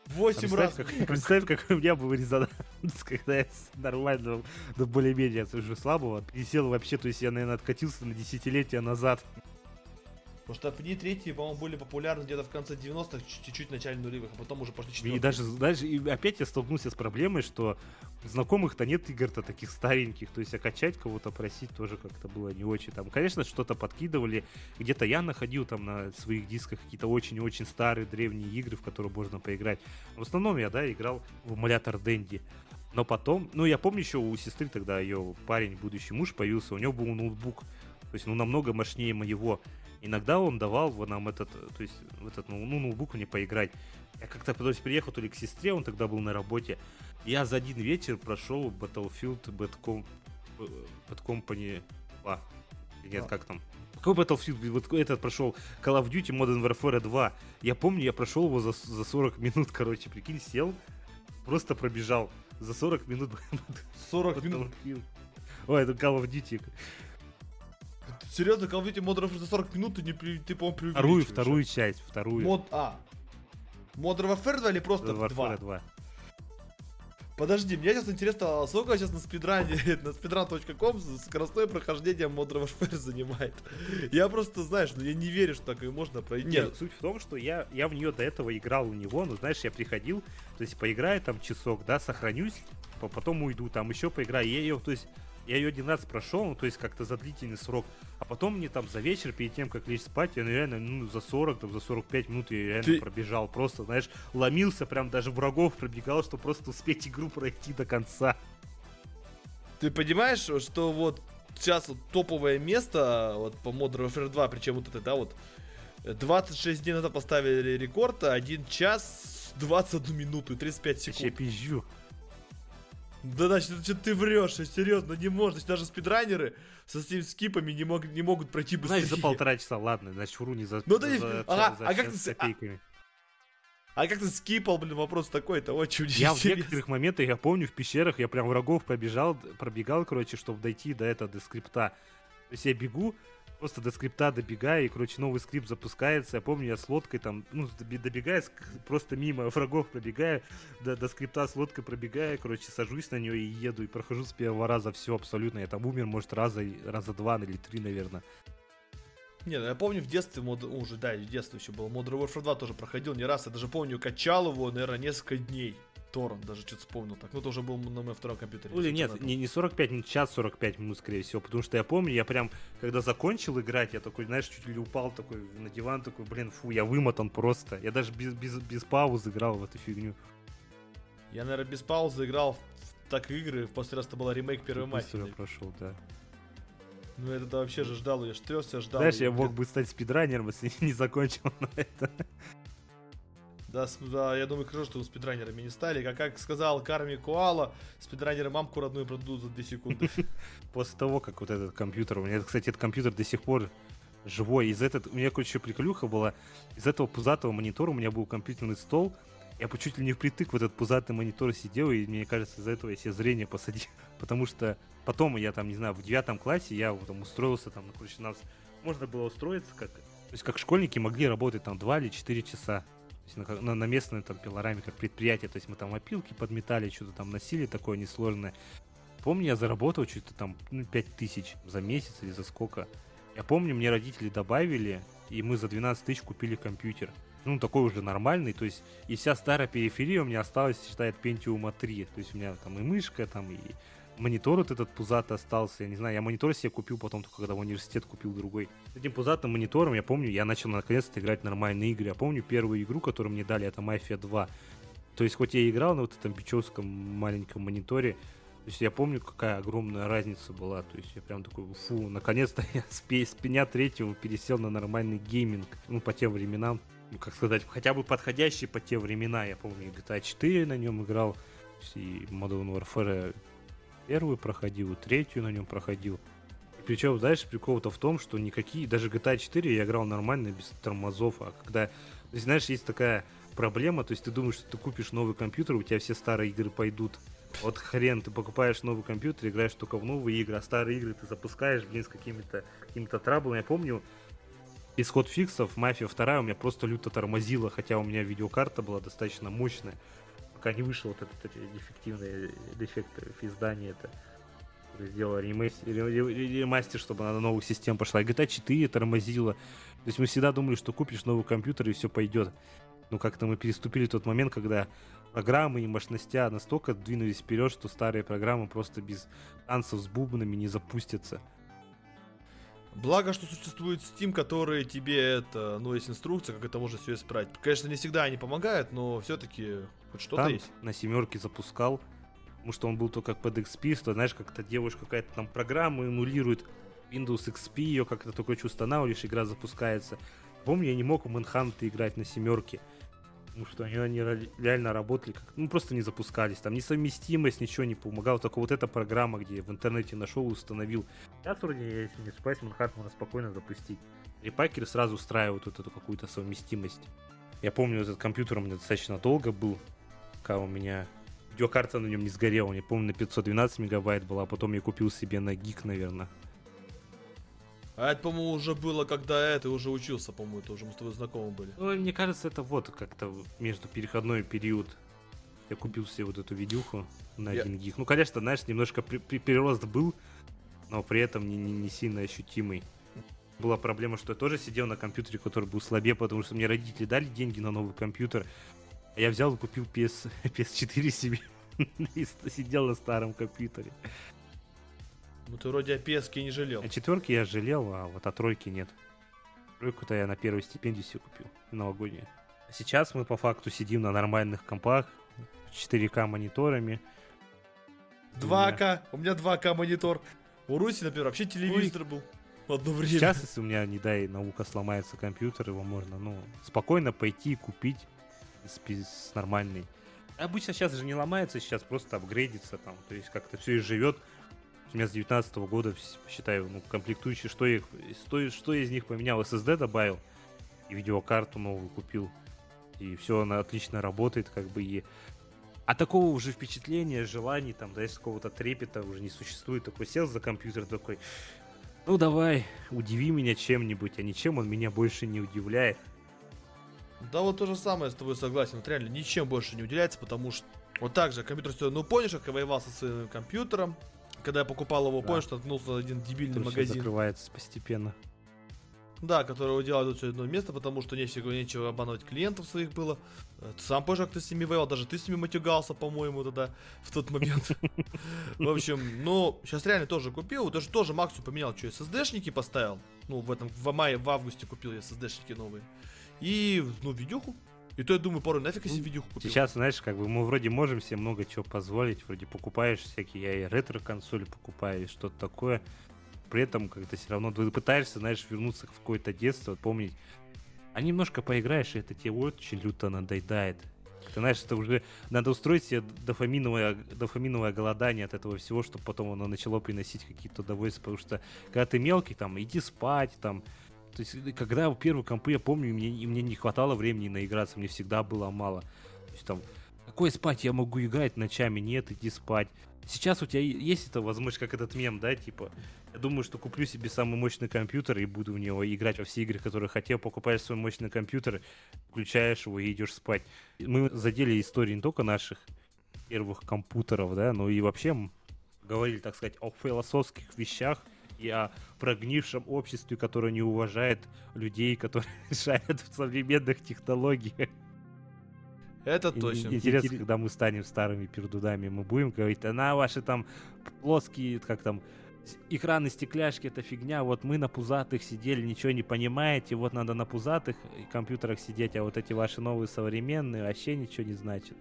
8 раз. Как, представь, какой у меня был резонанс, (laughs) когда я нормально, но более-менее уже слабого пересел вообще, то есть я, наверное, откатился на десятилетия назад. Потому что пни третьи, по-моему, были популярны где-то в конце 90-х, чуть-чуть в начале нулевых, а потом уже пошли четвертые. И даже, даже и опять я столкнулся с проблемой, что знакомых-то нет игр-то таких стареньких, то есть а качать кого-то просить тоже как-то было не очень. Там, конечно, что-то подкидывали, где-то я находил там на своих дисках какие-то очень-очень старые древние игры, в которые можно поиграть. В основном я, да, играл в эмулятор Дэнди. Но потом, ну, я помню еще у сестры тогда ее парень, будущий муж появился, у него был ноутбук, то есть, ну, намного мощнее моего. Иногда он давал нам этот, то есть, в этот, ну, ну, ноутбук мне поиграть. Я как-то то есть, приехал то ли к сестре, он тогда был на работе. Я за один вечер прошел Battlefield Bad, Com- Bad Company 2. Нет, а. как там? Какой Battlefield? Вот этот прошел Call of Duty Modern Warfare 2. Я помню, я прошел его за, за 40 (laughs) минут, короче, прикинь, сел, просто пробежал за 40 минут. 40 (laughs) минут? Ой, это Call of Duty. Серьезно, Call of Duty Modern Warfare за 40 минут ты, не, ты по-моему, Вторую, вторую часть, вторую. Мод, а. Modern Warfare 2 или просто Modern Warfare 2? 2. Подожди, мне сейчас интересно, а сколько сейчас на спидране, (laughs) на speedrun.com скоростное прохождение Modern Warfare занимает? Я просто, знаешь, ну я не верю, что такое можно пройти. Нет, суть в том, что я, я в нее до этого играл у него, но знаешь, я приходил, то есть поиграю там часок, да, сохранюсь, потом уйду, там еще поиграю, я ее, то есть я ее один раз прошел, ну, то есть как-то за длительный срок. А потом мне там за вечер, перед тем, как лечь спать, я ну, реально, ну, за 40, там, за 45 минут я реально Ты... пробежал. Просто, знаешь, ломился, прям даже врагов пробегал, чтобы просто успеть игру пройти до конца. Ты понимаешь, что вот сейчас вот топовое место вот по Modern Warfare 2, причем вот это, да, вот 26 дней назад поставили рекорд, 1 час 21 минуту и 35 секунд. Я пизжу. Да, значит, что ты врешь, серьезно, не можно. Даже спидранеры со этими скипами не, мог, не могут пройти быстрее. Значит, за полтора часа, ладно, значит, вру не за, ну, за, да, за, ага, за а как ты, копейками. А, а как ты скипал, блин, вопрос такой, это очень Я в некоторых моментах, я помню, в пещерах я прям врагов пробежал, пробегал, короче, чтобы дойти до этого, до скрипта. То есть я бегу, просто до скрипта добегаю, и, короче, новый скрипт запускается. Я помню, я с лодкой там, ну, добегая, просто мимо (laughs) врагов пробегаю, до, до скрипта с лодкой пробегаю, короче, сажусь на нее и еду, и прохожу с первого раза все абсолютно. Я там умер, может, раза, раза два или три, наверное. Не, ну я помню в детстве, мод... уже, да, в детстве еще было, Modern Warfare 2 тоже проходил не раз, я даже помню, качал его, наверное, несколько дней. Торрент, даже что-то вспомнил так. Ну, это уже был на моем втором компьютере. Ну, или нет, не, не 45, не час 45 минут, скорее всего, потому что я помню, я прям, когда закончил играть, я такой, знаешь, чуть ли упал такой на диван, такой, блин, фу, я вымотан просто. Я даже без, без, без паузы играл в эту фигню. Я, наверное, без паузы играл в так игры, в последний раз это была ремейк первой матери. прошел, да. Ну это вообще же ждал, я штрёсся, ждал. Знаешь, я мог бы стать спидранером, если (laughs) не закончил на это. Да, да, я думаю, хорошо, что вы спидранерами не стали. Как, как сказал Карми Куала, спидранеры мамку родную продадут за 2 секунды. (laughs) После того, как вот этот компьютер, у меня, кстати, этот компьютер до сих пор живой. Из этого, у меня, короче, приколюха была. Из этого пузатого монитора у меня был компьютерный стол. Я по чуть ли не впритык в этот пузатый монитор сидел, и мне кажется, из-за этого я себе зрение посадил. (laughs) Потому что потом я там, не знаю, в девятом классе я там устроился, там, ну, короче, нас можно было устроиться, как, то есть как школьники могли работать там 2 или 4 часа есть на, на, на местной там пилораме как предприятие, то есть мы там опилки подметали, что-то там носили такое несложное. Помню, я заработал что-то там ну, 5 тысяч за месяц или за сколько. Я помню, мне родители добавили, и мы за 12 тысяч купили компьютер. Ну, такой уже нормальный, то есть и вся старая периферия у меня осталась, считает, Pentium 3. То есть у меня там и мышка, там и монитор вот этот пузатый остался. Я не знаю, я монитор себе купил потом, только когда в университет купил другой. С этим пузатым монитором, я помню, я начал наконец-то играть нормальные игры. Я помню первую игру, которую мне дали, это Mafia 2. То есть, хоть я играл на вот этом бичевском маленьком мониторе, то есть я помню, какая огромная разница была. То есть я прям такой, фу, наконец-то я с, с пеня третьего пересел на нормальный гейминг. Ну, по тем временам, ну, как сказать, хотя бы подходящий по те времена. Я помню, GTA 4 на нем играл, и Modern Warfare первую проходил, и третью на нем проходил. Причем, знаешь, прикол-то в том, что никакие, даже GTA 4 я играл нормально, без тормозов, а когда, знаешь, есть такая проблема, то есть ты думаешь, что ты купишь новый компьютер, у тебя все старые игры пойдут. Вот хрен, ты покупаешь новый компьютер, играешь только в новые игры, а старые игры ты запускаешь, блин, с какими-то какими траблами. Я помню, исход фиксов, Мафия 2 у меня просто люто тормозила, хотя у меня видеокарта была достаточно мощная пока не вышел вот этот дефективный дефект издания это сделал ремастер, чтобы она на новую систему пошла. И GTA 4 тормозила. То есть мы всегда думали, что купишь новый компьютер и все пойдет. Но как-то мы переступили тот момент, когда программы и мощности настолько двинулись вперед, что старые программы просто без танцев с бубнами не запустятся. Благо, что существует Steam, который тебе это, ну, есть инструкция, как это можно все исправить. Конечно, не всегда они помогают, но все-таки хоть что-то есть. на семерке запускал, потому что он был только под XP, что, знаешь, как-то девушка какая-то там программа эмулирует Windows XP, ее как-то только что устанавливаешь, игра запускается. Помню, я не мог в Manhunt играть на семерке. Потому что они, они реально работали, как, ну просто не запускались. Там несовместимость, ничего не помогало. Только вот эта программа, где в интернете нашел и установил. Сейчас вроде, если не спать, Манхат можно спокойно запустить. Репакеры сразу устраивают вот эту какую-то совместимость. Я помню, этот компьютер у меня достаточно долго был, пока у меня видеокарта на нем не сгорела. Я помню, на 512 мегабайт была, а потом я купил себе на гик, наверное. А это, по-моему, уже было, когда это уже учился, по-моему, это уже мы с тобой знакомы были. Ну, мне кажется, это вот как-то между переходной период. Я купил себе вот эту видюху на я... 1 гиг. Ну, конечно, знаешь, немножко при- при- перерост был, но при этом не, не, не сильно ощутимый. Была проблема, что я тоже сидел на компьютере, который был слабее, потому что мне родители дали деньги на новый компьютер. Я взял и купил PS, (laughs) PS4 себе (laughs) и сидел на старом компьютере. Ну ты вроде о песке не жалел. О четверке я жалел, а вот о тройке нет. Тройку-то я на первой стипендии себе купил, новогоднюю. А сейчас мы по факту сидим на нормальных компах, 4К мониторами. 2К, у меня 2К монитор. У Руси, например, вообще телевизор Ой. был. Одно время. Сейчас, если у меня, не дай, наука сломается компьютер, его можно, ну, спокойно пойти и купить с, нормальной. Обычно сейчас же не ломается, сейчас просто апгрейдится там, то есть как-то все и живет у меня с 19 года, считаю, ну, комплектующие, что, их, что, что из них поменял, SSD добавил, и видеокарту новую купил, и все, она отлично работает, как бы, и... А такого уже впечатления, желаний, там, да, какого-то трепета уже не существует. Такой сел за компьютер, такой, ну давай, удиви меня чем-нибудь, а ничем он меня больше не удивляет. Да вот то же самое с тобой согласен. Вот реально ничем больше не удивляется, потому что вот так же компьютер все, ну помнишь, как я воевал со своим компьютером, когда я покупал его, да. что наткнулся на один дебильный Который магазин. закрывается постепенно. Да, которые делают все одно место, потому что нефига нечего обманывать клиентов своих было. Э, ты сам позже как-то с ними воевал, даже ты с ними матюгался, по-моему, тогда, в тот момент. (laughs) В общем, ну, сейчас реально тоже купил, даже тоже Максу поменял, что SSD-шники поставил. Ну, в этом, в мае, в августе купил я SSD-шники новые. И, ну, видюху. И то я думаю, пару нафиг если видюху купил. Сейчас, знаешь, как бы мы вроде можем себе много чего позволить. Вроде покупаешь всякие, я и ретро-консоли покупаю, и что-то такое при этом как-то все равно ты пытаешься, знаешь, вернуться в какое-то детство, помнить. А немножко поиграешь, и это тебе очень люто надоедает. Ты знаешь, это уже надо устроить себе дофаминовое, дофаминовое голодание от этого всего, чтобы потом оно начало приносить какие-то удовольствия. Потому что когда ты мелкий, там, иди спать, там. То есть, когда первые компы, я помню, мне, мне не хватало времени наиграться, мне всегда было мало. То есть, там, какой спать я могу играть ночами? Нет, иди спать. Сейчас у тебя есть эта возможность, как этот мем, да, типа, я думаю, что куплю себе самый мощный компьютер и буду в него играть во все игры, которые хотел. Покупаешь свой мощный компьютер, включаешь его и идешь спать. Мы задели истории не только наших первых компьютеров, да, но и вообще говорили, так сказать, о философских вещах и о прогнившем обществе, которое не уважает людей, которые (laughs) шарят в современных технологиях. Это точно. Интересно, когда мы станем старыми пердудами, мы будем говорить, а на ваши там плоские, как там, экраны стекляшки это фигня, вот мы на пузатых сидели, ничего не понимаете, вот надо на пузатых компьютерах сидеть, а вот эти ваши новые современные вообще ничего не значит.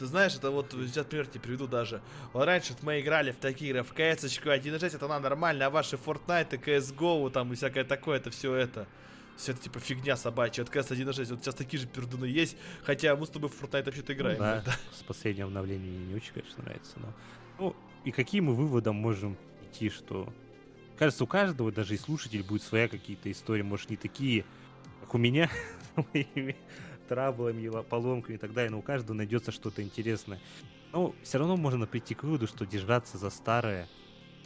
Ты знаешь, это вот, сейчас пример тебе приведу даже. Вот раньше мы играли в такие игры, в CS 1.6 это надо нормально, а ваши Fortnite, CSGO там и всякое такое, это все это все это типа фигня собачья. От CS 1.6 вот сейчас такие же пердуны есть, хотя мы с тобой в Fortnite вообще-то играем. Ну, да, с последним обновлением мне не очень, конечно, нравится, но... Ну, и какие мы выводом можем идти, что... Кажется, у каждого, даже и слушатель, будет своя какие-то истории, может, не такие, как у меня, (laughs) траблами, поломками и так далее, но у каждого найдется что-то интересное. Но все равно можно прийти к выводу, что держаться за старое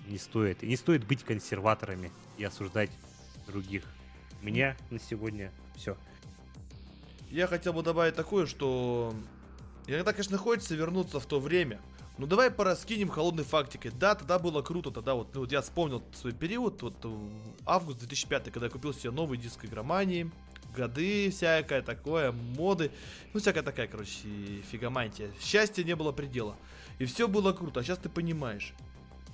не стоит. И не стоит быть консерваторами и осуждать других. У меня на сегодня все. Я хотел бы добавить такое, что иногда, конечно, хочется вернуться в то время, ну давай пораскинем холодной фактикой. Да, тогда было круто, тогда вот, ну, вот я вспомнил свой период, вот август 2005, когда я купил себе новый диск игромании, годы всякое такое, моды, ну всякая такая, короче, фигомантия. Счастья не было предела. И все было круто, а сейчас ты понимаешь.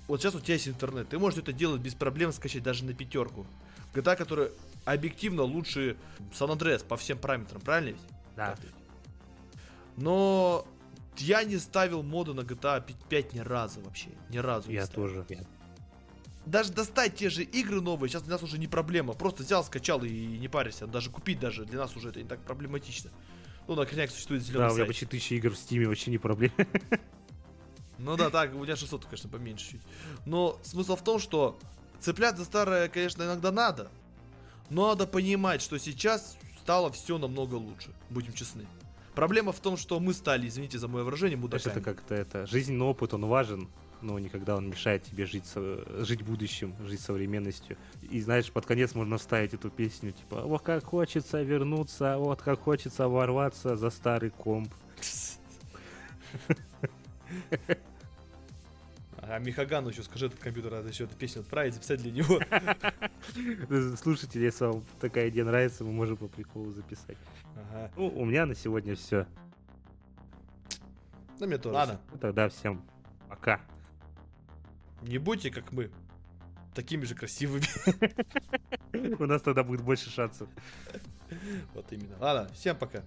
Вот сейчас у тебя есть интернет, ты можешь это делать без проблем, скачать даже на пятерку. GTA, который объективно лучше San Andreas по всем параметрам, правильно ведь? Да. Но я не ставил моду на GTA 5 ни разу вообще. Ни разу Я тоже. Даже достать те же игры новые, сейчас для нас уже не проблема. Просто взял, скачал и не паришься. Даже купить даже для нас уже это не так проблематично. Ну, на крайняк существует зеленый Да, у меня почти тысячи игр в Steam, вообще не проблема. (laughs) Ну да, так, у меня 600, конечно, поменьше чуть. Но смысл в том, что цеплять за старое, конечно, иногда надо. Но надо понимать, что сейчас стало все намного лучше, будем честны. Проблема в том, что мы стали, извините за мое выражение, мудаками. это как-то это, жизненный опыт, он важен, но никогда он мешает тебе жить, жить будущим, жить современностью. И знаешь, под конец можно вставить эту песню, типа, вот как хочется вернуться, вот как хочется ворваться за старый комп. А Михагану еще скажи, этот компьютер надо еще эту песню отправить, записать для него. Слушайте, если вам такая идея нравится, мы можем по приколу записать. Ага. Ну, у меня на сегодня все. Ну, мне тоже. Ладно. Ну, тогда всем пока. Не будьте как мы. Такими же красивыми. (laughs) У нас тогда будет больше шансов. Вот именно. Ладно, всем пока.